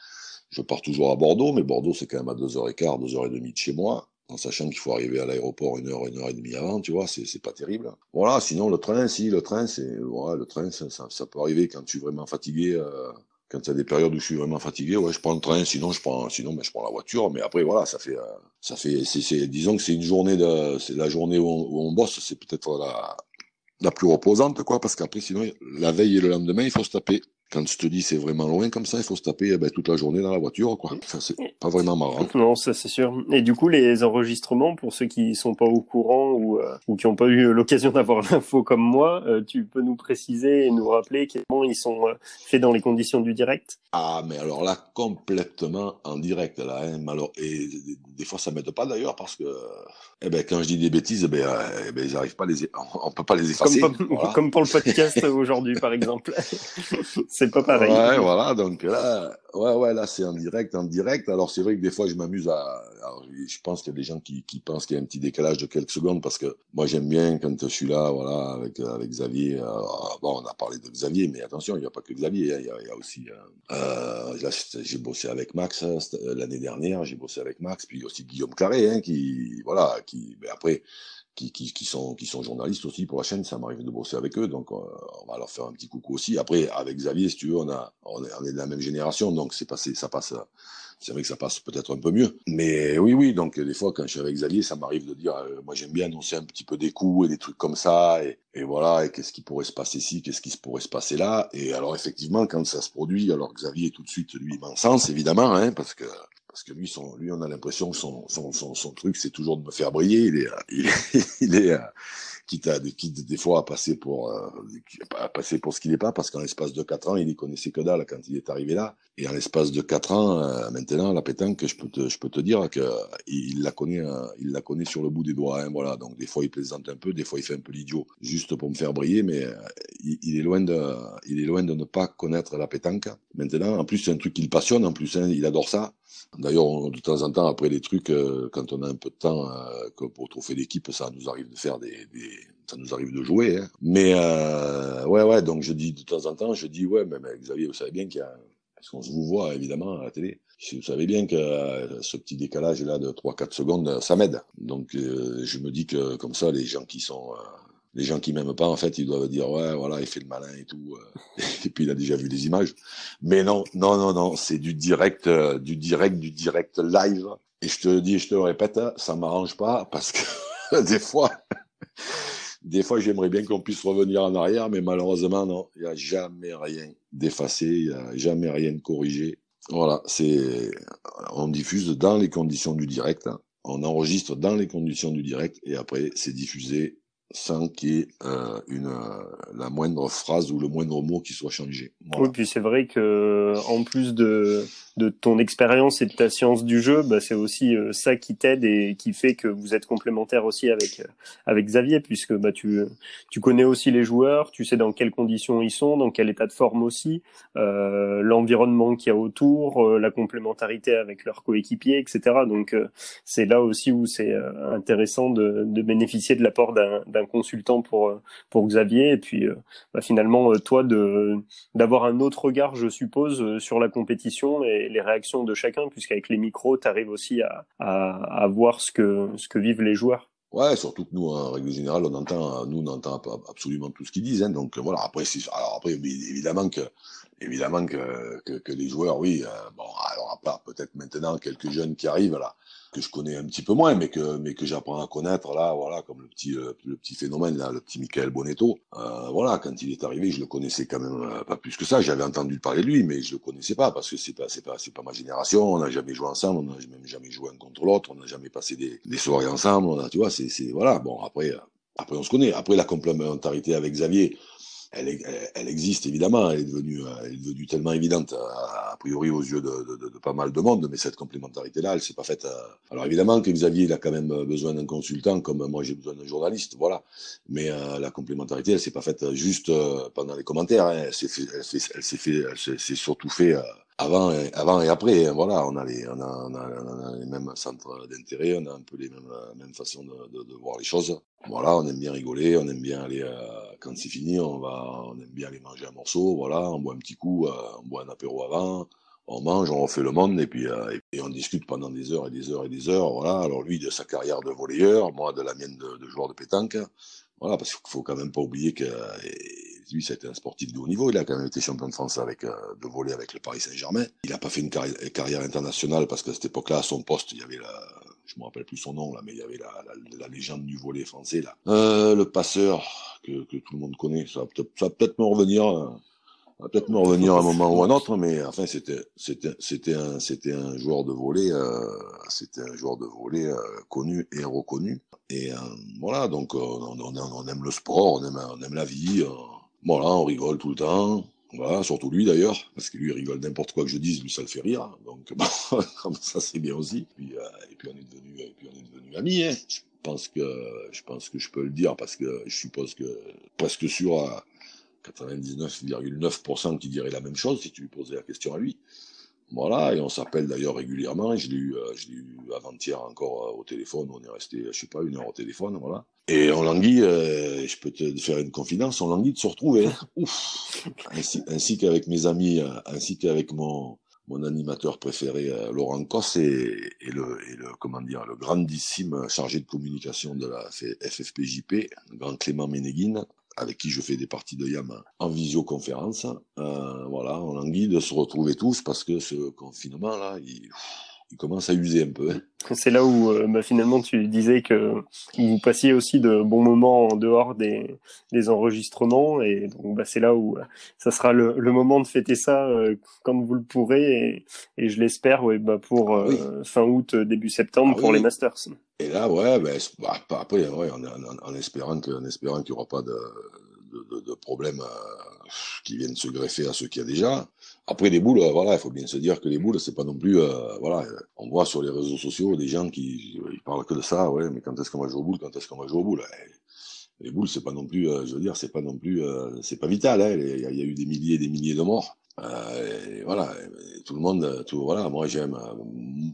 je pars toujours à Bordeaux, mais Bordeaux, c'est quand même à 2h15, 2h30 de chez moi en sachant qu'il faut arriver à l'aéroport une heure, une heure et demie avant, tu vois, c'est, pas terrible. Voilà, sinon le train, si, le train, c'est, voilà, le train, ça, ça, peut arriver quand tu es vraiment fatigué, euh, quand il y a des périodes où je suis vraiment fatigué, ouais, je prends le train, sinon je prends, ben, la voiture, mais après, voilà, ça fait, euh, ça fait, c'est, disons que c'est une journée de, c'est la journée où on, où on bosse, c'est peut-être la, la plus reposante, quoi, parce qu'après, sinon, la veille et le lendemain, il faut se taper quand je te dis c'est vraiment loin comme ça, il faut se taper eh ben, toute la journée dans la voiture, quoi. C'est pas vraiment marrant. Non, ça c'est sûr. Et du coup, les enregistrements, pour ceux qui sont pas au courant ou, euh, ou qui n'ont pas eu l'occasion d'avoir l'info comme moi, euh, tu peux nous préciser et nous rappeler comment ils sont euh, faits dans les conditions du direct? Ah, mais alors là, complètement en direct, là. Hein, et des, fois, ça m'aide pas d'ailleurs parce que eh ben, quand je dis des bêtises, eh ben, eh ben, ils arrivent pas à les, on peut pas les effacer. Comme, comme pour le podcast aujourd'hui, par exemple. c'est pas pareil. Ouais, voilà. Donc là, ouais, ouais, là, c'est en direct, en direct. Alors, c'est vrai que des fois, je m'amuse à, alors, je pense qu'il y a des gens qui, qui pensent qu'il y a un petit décalage de quelques secondes parce que moi, j'aime bien quand je suis là, voilà, avec, avec Xavier. Euh, bon, on a parlé de Xavier, mais attention, il n'y a pas que Xavier. Hein, il, y a, il y a aussi, euh, euh j'ai bossé avec Max hein, l'année dernière. J'ai bossé avec Max, puis aussi Guillaume Carré, hein, qui, voilà, qui, mais après, qui, qui, qui, sont, qui sont journalistes aussi pour la chaîne, ça m'arrive de bosser avec eux, donc euh, on va leur faire un petit coucou aussi. Après, avec Xavier, si tu veux, on, a, on, est, on est de la même génération, donc c'est passé, ça passe, c'est vrai que ça passe peut-être un peu mieux. Mais oui, oui, donc des fois, quand je suis avec Xavier, ça m'arrive de dire, euh, moi j'aime bien annoncer un petit peu des coups et des trucs comme ça, et, et voilà, et qu'est-ce qui pourrait se passer ici, qu'est-ce qui se pourrait se passer là. Et alors effectivement, quand ça se produit, alors Xavier tout de suite, lui, sens évidemment, hein, parce que parce que lui, lui, on a l'impression que son, son, son, truc, c'est toujours de me faire briller. Il est, est, il est quitte à quitte des fois à passer pour euh, à passer pour ce qu'il n'est pas, parce qu'en l'espace de quatre ans, il y connaissait que dalle quand il est arrivé là. Et en l'espace de quatre ans, euh, maintenant, la pétanque, je peux te, je peux te dire que il la connaît, euh, la connaît sur le bout des doigts. Hein, voilà. Donc des fois, il plaisante un peu, des fois, il fait un peu l'idiot, juste pour me faire briller, mais il, il, est loin de, il est loin de ne pas connaître la pétanque. Maintenant, en plus, c'est un truc qui le passionne. En plus, hein, il adore ça. D'ailleurs, de temps en temps, après les trucs, euh, quand on a un peu de temps euh, pour trouver d'équipe, ça nous arrive de faire des, des, ça nous arrive de jouer. Hein. Mais euh, ouais, ouais. Donc je dis de temps en temps, je dis ouais, mais, Xavier, vous savez bien qu'il y a, parce qu'on se vous voit évidemment à la télé? Vous savez bien que euh, ce petit décalage là de 3-4 secondes, ça m'aide. Donc je me dis que comme ça, les gens qui sont les gens qui m'aiment pas, en fait, ils doivent dire ouais, voilà, il fait le malin et tout. Euh. et puis il a déjà vu des images. Mais non, non, non, non, c'est du direct, euh, du direct, du direct live. Et je te dis, je te le répète, ça m'arrange pas parce que des fois, des fois, j'aimerais bien qu'on puisse revenir en arrière, mais malheureusement, non, il n'y a jamais rien d'effacé, il n'y a jamais rien de corrigé. Voilà, c'est, on diffuse dans les conditions du direct, on enregistre dans les conditions du direct et après c'est diffusé sans qu'il y ait euh, une, euh, la moindre phrase ou le moindre mot qui soit changé. Oui, puis c'est vrai que en plus de, de ton expérience et de ta science du jeu, bah, c'est aussi euh, ça qui t'aide et qui fait que vous êtes complémentaire aussi avec avec Xavier, puisque bah, tu tu connais aussi les joueurs, tu sais dans quelles conditions ils sont, dans quel état de forme aussi, euh, l'environnement qu'il y a autour, la complémentarité avec leurs coéquipiers, etc. Donc c'est là aussi où c'est intéressant de, de bénéficier de l'apport d'un consultant pour euh, pour Xavier et puis euh, bah, finalement euh, toi de d'avoir un autre regard je suppose sur la compétition et les réactions de chacun puisqu'avec les micros tu arrives aussi à, à, voir ce que ce que vivent les joueurs. Ouais, surtout que nous, en règle générale, on entend, nous, on entend absolument tout ce qu'ils disent. Hein, donc voilà. Après, alors après, évidemment que, évidemment que, que, les joueurs, oui. bon, alors à part peut-être maintenant quelques jeunes qui arrivent là, que je connais un petit peu moins, mais que mais que j'apprends à connaître là, voilà, comme le petit euh, petit phénomène là, le petit Michael Bonetto. Euh, voilà, quand il est arrivé, je le connaissais quand même euh, pas plus que ça. J'avais entendu parler de lui, mais je le connaissais pas parce que c'est pas c'est pas c'est pas ma génération. On n'a jamais joué ensemble, on n'a même jamais joué un contre l'autre, on n'a jamais passé des, des soirées ensemble. Tu vois, c'est voilà. Bon après après on se connaît. Après la complémentarité avec Xavier elle, existe évidemment, elle est devenue, devenue tellement évidente a, priori aux yeux de, pas mal de monde, mais cette complémentarité-là, elle s'est pas faite. Euh, alors évidemment que Xavier, a quand même besoin d'un consultant, comme moi j'ai besoin d'un journaliste, voilà. Mais euh, la complémentarité, elle s'est pas faite juste euh, pendant les commentaires, hein. elle s'est fait, elle surtout fait avant et, avant et après. Hein, voilà, on a les, mêmes centres d'intérêt, on a un peu les mêmes, façons de, voir les choses. Voilà, on aime bien rigoler, on aime bien aller, euh, quand c'est fini, on va, on aime bien aller manger un morceau, voilà, on boit un petit coup, euh, on boit un apéro avant, on mange, on refait le monde et puis euh, et on discute pendant des heures et des heures et des heures. Voilà. Alors lui de sa carrière de volleyeur, moi de la mienne de, joueur de pétanque. Voilà, parce qu'il faut quand même pas oublier que lui, c'était un sportif de haut niveau. Il a quand même été champion de France avec, euh, de volley avec le Paris Saint-Germain. Il n'a pas fait une carrière, internationale parce qu'à cette époque-là, à son poste, il y avait la, je me rappelle plus son nom là, mais il y avait la, la, légende du volley français là. Euh, le passeur que, que, tout le monde connaît, ça va peut-être peut me revenir. va peut-être me revenir à un moment ou un autre, mais enfin c'était un un joueur de volet, euh, c'était un joueur de volet euh, connu et reconnu. Et euh, voilà, donc on, on, on, aime le sport, on aime on aime la vie. voilà, on rigole tout le temps. Surtout lui d'ailleurs, parce que lui il rigole n'importe quoi que je dise, lui ça le fait rire. Donc bon, ça c'est bien aussi. Et puis, et puis on est devenu et puis on est devenu amis. Hein. Je pense que je pense que je peux le dire parce que je suppose que presque sûr à 99,9% qui dirait la même chose si tu lui posais la question à lui. Voilà, et on s'appelle d'ailleurs régulièrement. Je l'ai eu, euh, eu avant-hier encore euh, au téléphone. On est resté, je sais pas, une heure au téléphone, voilà. Et on languit, euh, je peux te faire une confidence, on languit de se retrouver. Ouf. Ainsi, ainsi qu'avec mes amis, ainsi qu'avec mon, mon animateur préféré, Laurent Cosse, et, et, le, et le, comment dire, le grandissime chargé de communication de la FFPJP, le grand Clément Ménéguine avec qui je fais des parties de YAM en visioconférence. Euh, voilà, on languit de se retrouver tous parce que ce confinement-là, il, il commence à user un peu. Hein. C'est là où euh, bah, finalement tu disais que vous passiez aussi de bons moments en dehors des, des enregistrements et donc bah, c'est là où euh, ça sera le, le, moment de fêter ça euh, quand vous le pourrez et, et je l'espère ouais, bah, pour ah fin août début septembre ah pour les Masters. Et là ouais, ben, bah, après ouais, en, en, en espérant que, en espérant qu'il n'y aura pas de, de, problèmes qui viennent se greffer à ceux qu'il y a déjà. Après les boules, voilà, il faut bien se dire que les boules, c'est pas non plus, euh, voilà, on voit sur les réseaux sociaux des gens qui ils parlent que de ça, ouais, mais quand est-ce qu'on va jouer aux boules, quand est-ce qu'on va jouer aux boules Les boules, c'est pas non plus, euh, je veux dire, c'est pas non plus, euh, c'est pas vital, hein, il y, a eu des milliers et des milliers de morts. Euh, voilà, tout le monde, tout, voilà, moi j'aime,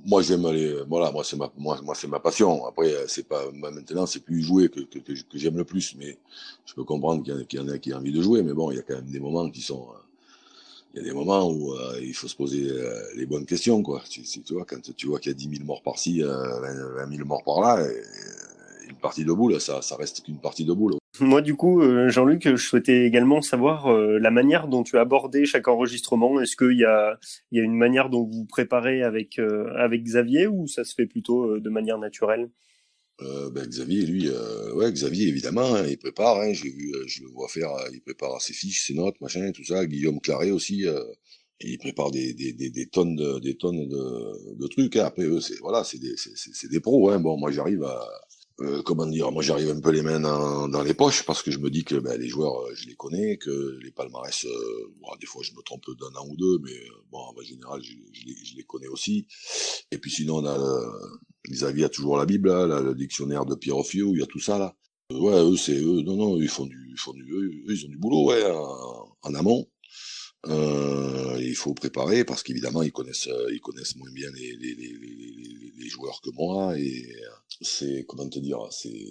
moi j'aime les, voilà, moi c'est ma, moi, moi c'est ma passion. Après, c'est pas, maintenant c'est plus jouer que, que, que, j'aime le plus, mais je peux comprendre qu'il y, en a qui ont envie de jouer, mais bon, il y a quand même des moments qui sont, il y a des moments où euh, il faut se poser euh, les bonnes questions, quoi. Tu, vois, quand tu vois qu'il y a 10 000 morts par-ci, euh, 20 000 morts par-là, une partie de boule, ça, ça reste qu'une partie de boule. Moi, du coup, euh, Jean-Luc, je souhaitais également savoir la manière dont tu abordé chaque enregistrement. Est-ce qu'il y a, une manière dont vous préparez avec, avec Xavier ou ça se fait plutôt de manière naturelle? Euh, ben Xavier, lui, euh, ouais, Xavier, évidemment, hein, il prépare. Hein, j'ai vu, euh, je le vois faire, euh, il prépare ses fiches, ses notes, machin, tout ça. Guillaume Claret aussi, il prépare des, tonnes de, des tonnes de, trucs. Hein. Après, eux, c'est voilà, c'est des, pros. Bon, moi, j'arrive à, euh, comment dire, moi j'arrive un peu les mains dans, dans, les poches parce que je me dis que ben, les joueurs, je les connais, que les palmarès, bon, des fois je me trompe d'un an ou deux, mais bon, en général, je, les, je, les, connais aussi. Et puis sinon, on a Xavier a toujours la Bible, là, le dictionnaire de Pierre où il y a tout ça là. Euh, ouais, eux c'est eux, non non, ils font du, ils font du, eux, ils ont du boulot ouais en amont. Euh, il faut préparer parce qu'évidemment ils connaissent, euh, ils connaissent moins bien les, les, les, les joueurs que moi et c'est comment te dire, c'est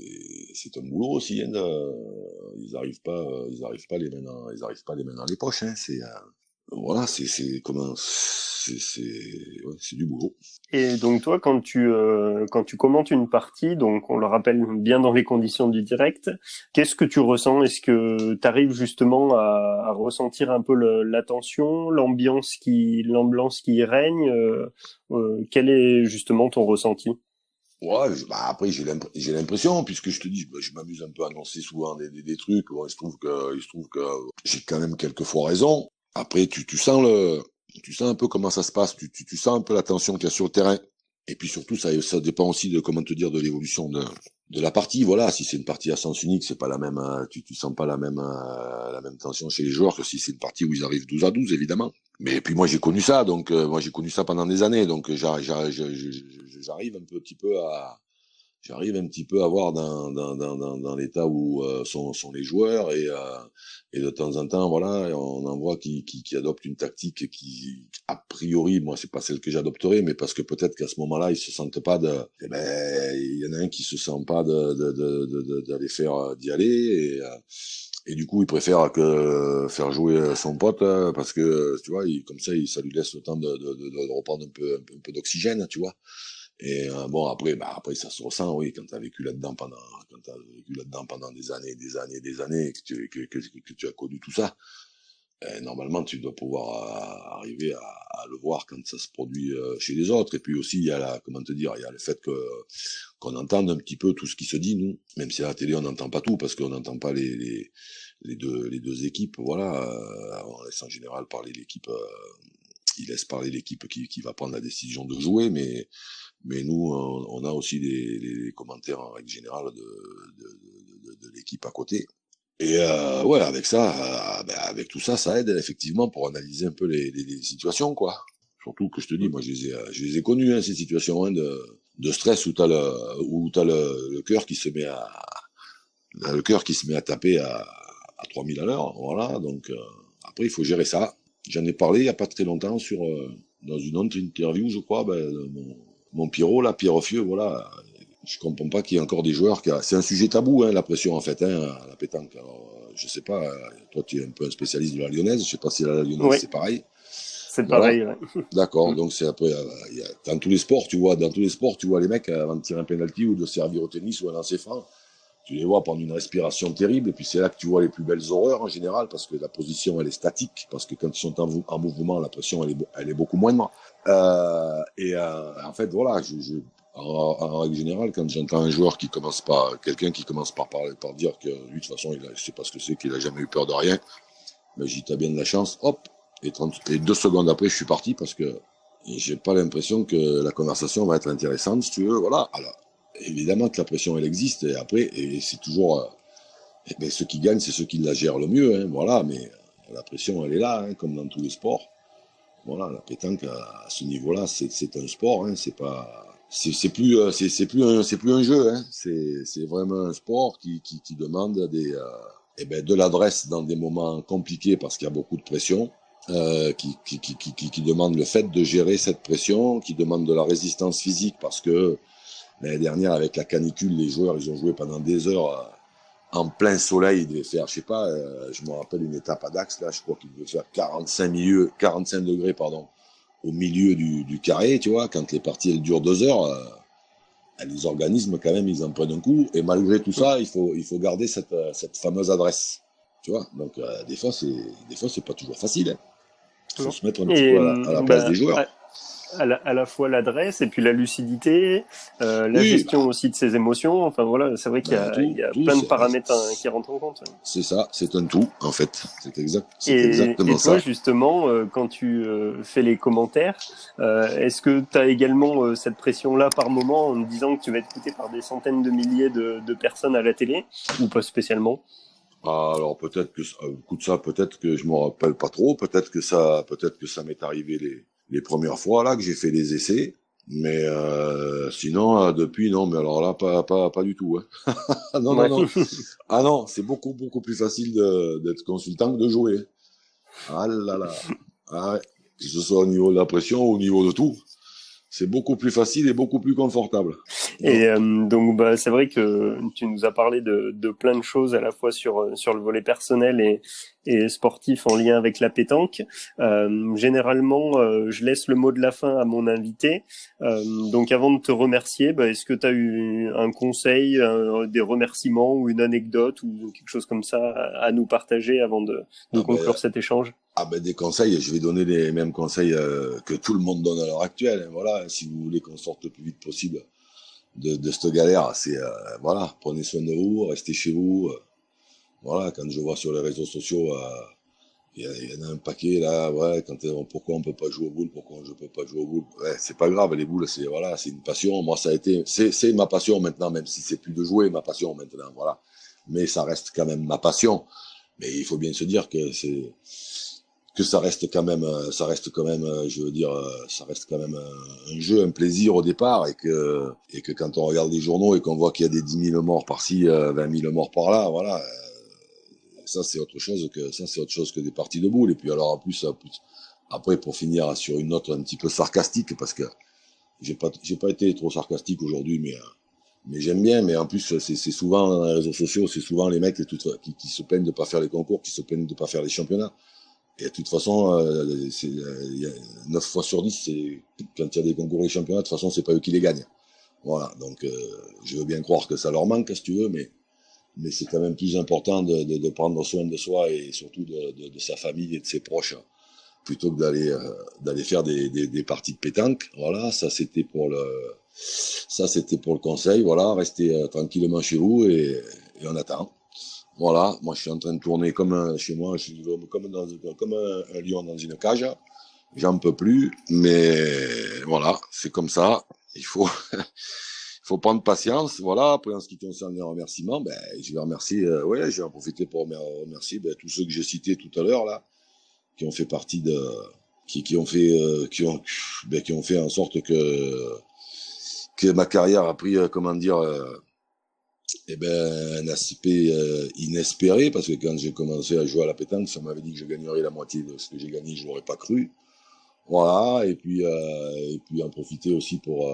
c'est un boulot aussi. Hein, ils arrivent pas, ils arrivent pas les mains, dans, ils arrivent pas les mains dans les poches. Hein, c'est voilà, c'est c'est comment c'est ouais, du boulot. Et donc toi, quand tu euh, quand tu commentes une partie, donc on le rappelle bien dans les conditions du direct, qu'est-ce que tu ressens? Est-ce que tu arrives justement à, à, ressentir un peu l'attention, l'ambiance qui l'ambiance qui règne euh, euh, Quel est justement ton ressenti? Ouais, bah après j'ai l'impression, puisque je te dis, bah, je m'amuse un peu à annoncer souvent des, des, des trucs. Bon, il se trouve que, il se trouve que j'ai quand même quelques fois raison. Après, tu, sens le, tu sens un peu comment ça se passe, tu, sens un peu la tension qu'il y a sur le terrain. Et puis surtout, ça, dépend aussi de comment te dire de l'évolution de, la partie. Voilà, si c'est une partie à sens unique, c'est pas la même, euh, tu, tu sens pas la même, euh, la même tension chez les joueurs que si c'est une partie où ils arrivent 12 à 12, évidemment. Mais puis moi j'ai connu ça, donc euh, moi j'ai connu ça pendant des années, donc j'arrive un petit peu à, j'arrive un petit peu à voir dans, dans, dans, dans, l'état où euh, sont, sont les joueurs et, euh, et de temps en temps, voilà, on en voit qui, qui, qui adoptent une tactique qui, a priori, moi, c'est pas celle que j'adopterai, mais parce que peut-être qu'à ce moment-là, ils se sentent pas de, eh ben, il y en a un qui se sent pas de, de, de, d'aller faire, euh, d'y aller et, et du coup, il préfère que faire jouer son pote parce que, tu vois, il, comme ça, il, ça lui laisse le temps de, de, de, reprendre un peu, un peu d'oxygène, tu vois. Et euh, bon après, bah après ça se ressent, oui, quand tu as vécu là-dedans pendant, quand as vécu là-dedans pendant des années, des années, des années, que tu, que, que, tu as connu tout ça. euh, normalement, tu dois pouvoir euh, arriver à, le voir quand ça se produit chez les autres. Et puis aussi, il y a la, comment te dire, il y a le fait que qu'on entende un petit peu tout ce qui se dit, nous. Même si à la télé, on n'entend pas tout parce qu'on n'entend pas les, les, deux, les deux équipes. Voilà, on laisse en général parler l'équipe. Il laisse parler l'équipe qui, qui va prendre la décision de jouer, mais mais nous, on, a aussi des, commentaires en règle générale de, de, l'équipe à côté. Et euh, ouais, avec ça, euh, ben avec tout ça, ça aide effectivement pour analyser un peu les, situations, quoi. Surtout que je te dis, moi, je les ai, je les ai connues, hein, ces situations hein, de, de stress où t'as le, où t'as le, cœur qui se met à, le cœur qui se met à taper à, à 3000 à l'heure, voilà. Donc euh, après, il faut gérer ça. J'en ai parlé il y a pas très longtemps sur euh, dans une autre interview, je crois, ben, mon, mon Pierrot, là, Pierre Fieux, voilà, je comprends pas qu'il y ait encore des joueurs qui. C'est un sujet tabou, hein, la pression en fait, hein, la pétanque. Alors, euh, je sais pas. Euh, toi, tu es un peu un spécialiste de la lyonnaise. Je sais pas si la lyonnaise c'est pareil. C'est pareil. Ouais. D'accord. Donc c'est après. Euh, a, dans tous les sports, tu vois, dans tous les sports, tu vois les mecs avant de tirer un penalty ou de servir au tennis ou à lancer franc, tu les vois prendre une respiration terrible. Et puis c'est là que tu vois les plus belles horreurs en général parce que la position elle est statique. Parce que quand ils sont en, en mouvement, la pression elle est, elle est beaucoup moindre. Euh, et euh, en fait, voilà, en, règle générale, quand j'entends un joueur qui commence par, quelqu'un qui commence par parler, par dire que lui, de toute façon, il a, je sais pas ce que c'est, qu'il a jamais eu peur de rien, mais j'y t'as bien de la chance, hop, et, 30, et deux secondes après, je suis parti parce que j'ai pas l'impression que la conversation va être intéressante, si tu veux, voilà. Alors, évidemment que la pression, elle existe, et après, et c'est toujours, euh, ben, ceux qui gagnent, c'est ceux qui la gèrent le mieux, hein, voilà, mais la pression, elle est là, hein, comme dans tous les sports. Voilà, la pétanque, à ce niveau-là, c'est un sport, hein, c'est pas, c'est plus euh, c'est plus un plus un jeu hein. c'est vraiment un sport qui qui, demande des euh, eh ben de l'adresse dans des moments compliqués parce qu'il y a beaucoup de pression euh, qui, qui, qui, qui demande le fait de gérer cette pression qui demande de la résistance physique parce que l'année dernière avec la canicule les joueurs ils ont joué pendant des heures euh, en plein soleil ils devaient faire je sais pas euh, je me rappelle une étape à Dax là je crois qu'ils devaient faire 45 milieux 45 degrés pardon au milieu du, du, carré, tu vois, quand les parties elles durent deux heures, euh, les organismes quand même ils en prennent un coup et malgré tout ça, il faut il faut garder cette euh, cette fameuse adresse, tu vois. Donc euh, des fois c'est des fois c'est pas toujours facile. Hein. Il faut se mettre un petit peu à la, à la place bah, des joueurs à la, à la fois l'adresse et puis la lucidité, euh, la gestion aussi de ses émotions. Enfin voilà, c'est vrai qu'il y a, bah, il y a plein de paramètres hein, qui rentrent en compte. C'est ça, c'est un tout en fait. C'est exact, et, exactement et toi, justement, euh, quand tu euh, fais les commentaires, est-ce que tu as également cette pression-là par moment en disant que tu vas être écouté par des centaines de milliers de, de personnes à la télé ou pas spécialement? Ah, alors peut-être que, écoute ça, peut-être que je me rappelle pas trop, peut-être que ça, peut-être que ça m'est arrivé les les premières fois là que j'ai fait des essais. Mais euh, sinon, euh, depuis, non, mais alors là, pas, pas, pas du tout. Hein. non, non, non. Ah non, c'est beaucoup, beaucoup plus facile d'être consultant que de jouer. Ah là là. Ah. Que ce soit au niveau de la pression ou au niveau de tout c'est beaucoup plus facile et beaucoup plus confortable. Et euh, donc bah c'est vrai que tu nous as parlé de, de plein de choses à la fois sur sur le volet personnel et et sportif en lien avec la pétanque. Euh, généralement, euh, je laisse le mot de la fin à mon invité. Euh, donc avant de te remercier, bah, est-ce que tu as eu un conseil, des remerciements ou une anecdote ou quelque chose comme ça à, nous partager avant de, de ah ben, conclure cet échange? Ah ben des conseils, je vais donner les mêmes conseils euh, que tout le monde donne à l'heure actuelle. Hein, voilà, si vous voulez qu'on sorte le plus vite possible de, de cette galère, c'est euh, voilà, prenez soin de vous, restez chez vous. Euh, voilà, quand je vois sur les réseaux sociaux, il y, en a un paquet là, ouais, quand pourquoi on peut pas jouer au boule, pourquoi je peux pas jouer au boule, ouais, c'est pas grave, les boules, c'est voilà, c'est une passion. Moi, ça a été, c'est ma passion maintenant, même si c'est plus de jouer, ma passion maintenant, voilà. Mais ça reste quand même ma passion. Mais il faut bien se dire que c'est que ça reste quand même, euh, ça reste quand même, euh, je veux dire, euh, ça reste quand même un, jeu, un plaisir au départ, et que et que quand on regarde les journaux et qu'on voit qu'il y a des 10 000 morts par-ci, 20 000 morts par-là, voilà, ça c'est autre chose que ça c'est autre chose que des parties de boules. Et puis alors en plus, après pour finir sur une note un petit peu sarcastique, parce que j'ai pas j'ai pas été trop sarcastique aujourd'hui, mais mais j'aime bien. Mais en plus c'est souvent dans les réseaux sociaux, c'est souvent les mecs qui, qui, se plaignent de pas faire les concours, qui se plaignent de pas faire les championnats. Et de toute façon, euh, c'est, il y a 9 fois sur 10, c'est, quand il y a des concours et championnats, de toute façon, c'est pas eux qui les gagnent. Voilà, donc euh, je veux bien croire que ça leur manque, si tu veux, mais mais c'est quand même plus important de, prendre soin de soi et surtout de, sa famille et de ses proches plutôt que d'aller euh, d'aller faire des, des, parties de pétanque. Voilà, ça c'était pour le ça c'était pour le conseil. Voilà, restez euh, tranquillement chez vous et, et, on attend. Voilà, moi je suis en train de tourner comme un, chez moi, comme un, lion dans une cage. J'en peux plus, mais voilà, c'est comme ça. Il faut faut prendre patience. Voilà. Après, en ce qui concerne les remerciements, ben, je vais remercier, euh, ouais, je vais en profiter pour remercier ben, tous ceux que j'ai cités tout à l'heure là, qui ont fait partie de, qui, qui ont fait, euh, qui ont, ben, qui ont fait en sorte que que ma carrière a pris, euh, comment dire, eh ben, un aspect euh, inespéré parce que quand j'ai commencé à jouer à la pétanque, ça m'avait dit que je gagnerais la moitié de ce que j'ai gagné, je l'aurais pas cru. Voilà. Et puis, et puis en profiter aussi pour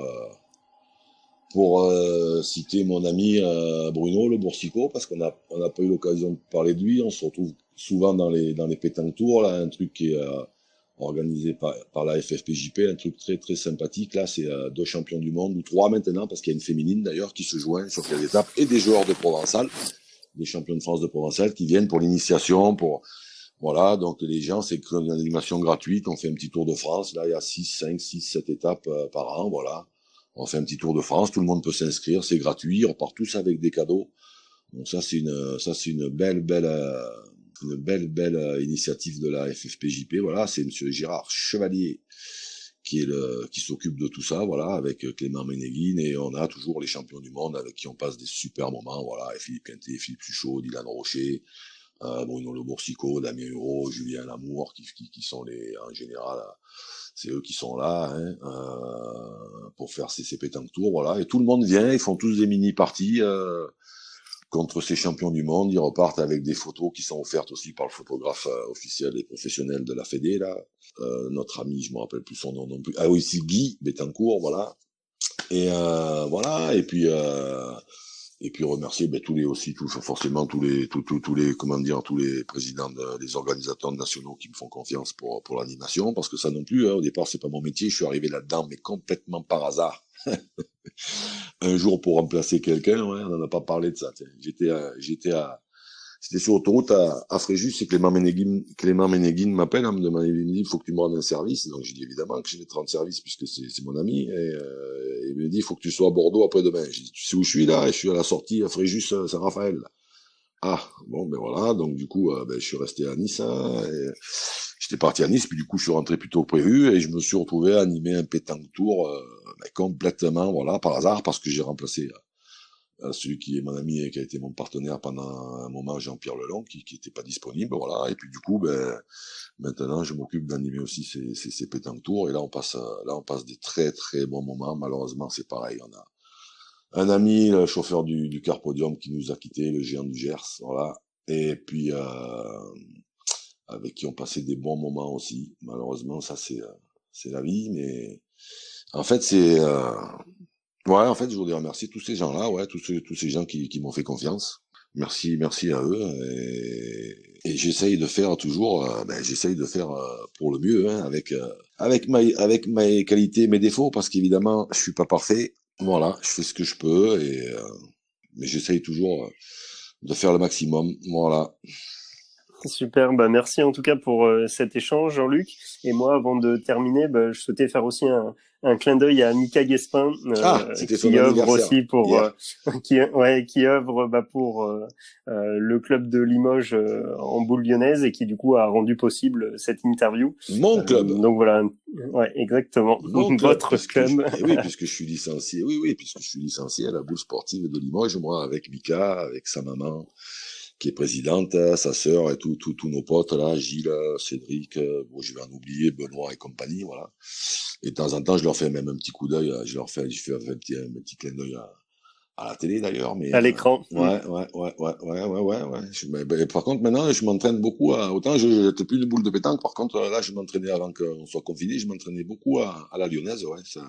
pour euh, citer mon ami euh, Bruno Le Boursicot, parce qu'on n'a on a pas eu l'occasion de parler de lui. On se retrouve souvent dans les dans les pétanques tours, là, un truc qui est euh, organisé par, par la FFPJP, un truc très très sympathique. Là, c'est deux champions du monde ou trois maintenant, parce qu'il y a une féminine d'ailleurs qui se joint sur quelle étape, et des joueurs de Provençal, des champions de France de Provençal qui viennent pour l'initiation, pour voilà, donc les gens, c'est une animation gratuite, on fait un petit tour de France, là il y a 6, 5, 6, 7 étapes par an, voilà. On fait un petit tour de France, tout le monde peut s'inscrire, c'est gratuit, on part tous avec des cadeaux. Donc ça c'est une ça c'est une belle belle euh, une belle belle euh, initiative de la FFPJP. Voilà, c'est Monsieur Gérard Chevalier qui s'occupe de tout ça. Voilà, avec Clément Ménéguine et on a toujours les champions du monde avec qui on passe des super moments. Voilà, Philippe Quintet, Philippe Suchot, Dylan Rocher. Euh, Bruno Le Boursicot, Damien Hureau, Julien Lamour, qui, sont les en général c'est eux qui sont là hein, euh, pour faire ces, ces pétanques tours, voilà. Et tout le monde vient, ils font tous des mini parties euh, contre ces champions du monde. Ils repartent avec des photos qui sont offertes aussi par le photographe euh, officiel et professionnel de la Fédé là. Euh, notre ami, je me rappelle plus son nom non plus. Ah oui, c'est Guy Bétancourt, voilà. Et euh, voilà. Et puis et puis remercier ben, tous les aussi tous forcément tous les tous, tous, tous les comment dire tous les présidents des organisateurs nationaux qui me font confiance pour pour l'animation parce que ça non plus hein, au départ c'est pas mon métier je suis arrivé là-dedans mais complètement par hasard un jour pour remplacer quelqu'un ouais, on n'en a pas parlé de ça j'étais j'étais à c'était sur l'autoroute à, Fréjus et Clément Ménéguine, Clément Ménéguine m'appelle, en me il me dit, il faut que tu me rendes un service. Donc, j'ai dit évidemment que j'ai les 30 services puisque c'est mon ami. Et, euh, il me dit, il faut que tu sois à Bordeaux après-demain. J'ai dit, tu sais où je suis là? Je suis à la sortie à Fréjus, Saint-Raphaël. Ah, bon, ben voilà. Donc, du coup, euh, ben, je suis resté à Nice. Hein, J'étais parti à Nice, puis du coup, je suis rentré plus tôt prévu et je me suis retrouvé à animer un pétanque tour euh, ben, complètement, voilà, par hasard, parce que j'ai remplacé euh, celui qui est mon ami et qui a été mon partenaire pendant un moment, Jean-Pierre Lelong, qui n'était pas disponible, voilà. Et puis du coup, ben maintenant, je m'occupe d'animer aussi ces, ces, ces pétanques tours. Et là, on passe, là, on passe des très très bons moments. Malheureusement, c'est pareil. On a un ami, le chauffeur du, du Carpodium, qui nous a quitté, le géant du Gers, voilà. Et puis euh, avec qui on passait des bons moments aussi. Malheureusement, ça c'est c'est la vie, mais en fait, c'est euh, Ouais, en fait, je voudrais remercier tous ces gens-là, ouais, tous, ces, tous ces gens qui, qui m'ont fait confiance. Merci, merci à eux. Et, et j'essaye de faire toujours, euh, ben, j'essaye de faire euh, pour le mieux, hein, avec euh, avec ma avec mes qualités, mes défauts, parce qu'évidemment, je suis pas parfait. Voilà, je fais ce que je peux, et mais j'essaye toujours de faire le maximum. Voilà. Super, bah merci en tout cas pour cet échange, Jean-Luc. Et moi, avant de terminer, bah, je souhaitais faire aussi un, un clin d'œil à Mika Guespin euh, ah, qui œuvre aussi pour euh, qui ouais qui œuvre bah, pour euh, le club de Limoges en boule lyonnaise et qui du coup a rendu possible cette interview. Mon club. donc voilà, ouais exactement. Mon Votre club. Eh oui, puisque je suis licencié. Oui, oui, puisque je suis licencié à la boule sportive de Limoges, moi avec Mika, avec sa maman qui est présidente, sa sœur et tous tout, tous nos potes là, Gilles, Cédric, euh, bon, je vais en oublier, Benoît et compagnie, voilà. Et de temps en temps, je leur fais même un petit coup d'œil, euh, je leur fais, je fais un petit, un petit clin d'œil à, à la télé d'ailleurs, mais à euh, l'écran. Ouais, ouais, ouais, ouais, ouais, ouais, ouais. ouais. Mais, ben, par contre, maintenant, je m'entraîne beaucoup. À, autant je jette plus une boule de pétanque. Par contre, là, je m'entraînais avant qu'on soit confiné. Je m'entraînais beaucoup à, à, la lyonnaise. Ouais, ça,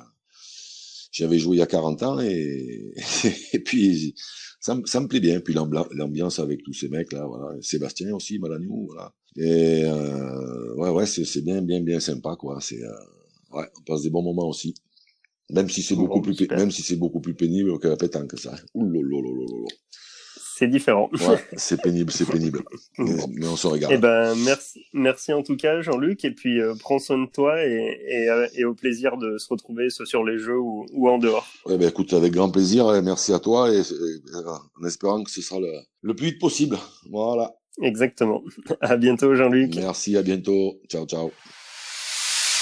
j'avais joué il y a 40 ans et, et puis ça, ça me plaît bien. Puis l'ambiance avec tous ces mecs là, voilà. Sébastien aussi, Malaniou, voilà. Et euh, ouais, ouais, c'est bien, bien, bien sympa quoi. C'est euh, ouais, on passe des bons moments aussi. Même si c'est beaucoup plus, même si c'est beaucoup plus pénible que la pétanque, ça. C'est différent. Ouais, c'est pénible, c'est pénible. Mais, on se regarde. Eh ben, merci, merci en tout cas, Jean-Luc. Et puis, euh, prends soin de toi et, et, euh, et, au plaisir de se retrouver, soit sur les jeux ou, ou en dehors. Ouais, ben, écoute, avec grand plaisir. Et merci à toi et, en espérant que ce sera le, le plus vite possible. Voilà. Exactement. À bientôt, Jean-Luc. Merci, à bientôt. Ciao, ciao.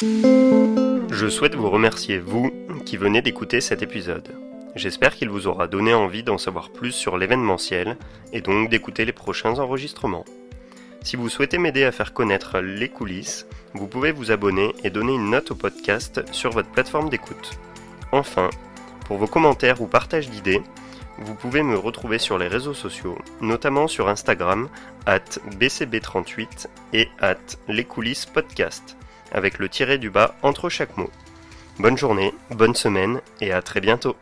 Je souhaite vous remercier, vous, qui venez d'écouter cet épisode. J'espère qu'il vous aura donné envie d'en savoir plus sur l'événementiel et donc d'écouter les prochains enregistrements. Si vous souhaitez m'aider à faire connaître les coulisses, vous pouvez vous abonner et donner une note au podcast sur votre plateforme d'écoute. Enfin, pour vos commentaires ou partages d'idées, vous pouvez me retrouver sur les réseaux sociaux, notamment sur Instagram, at bcb38 et at les coulisses podcast, avec le tiré du bas entre chaque mot. Bonne journée, bonne semaine et à très bientôt.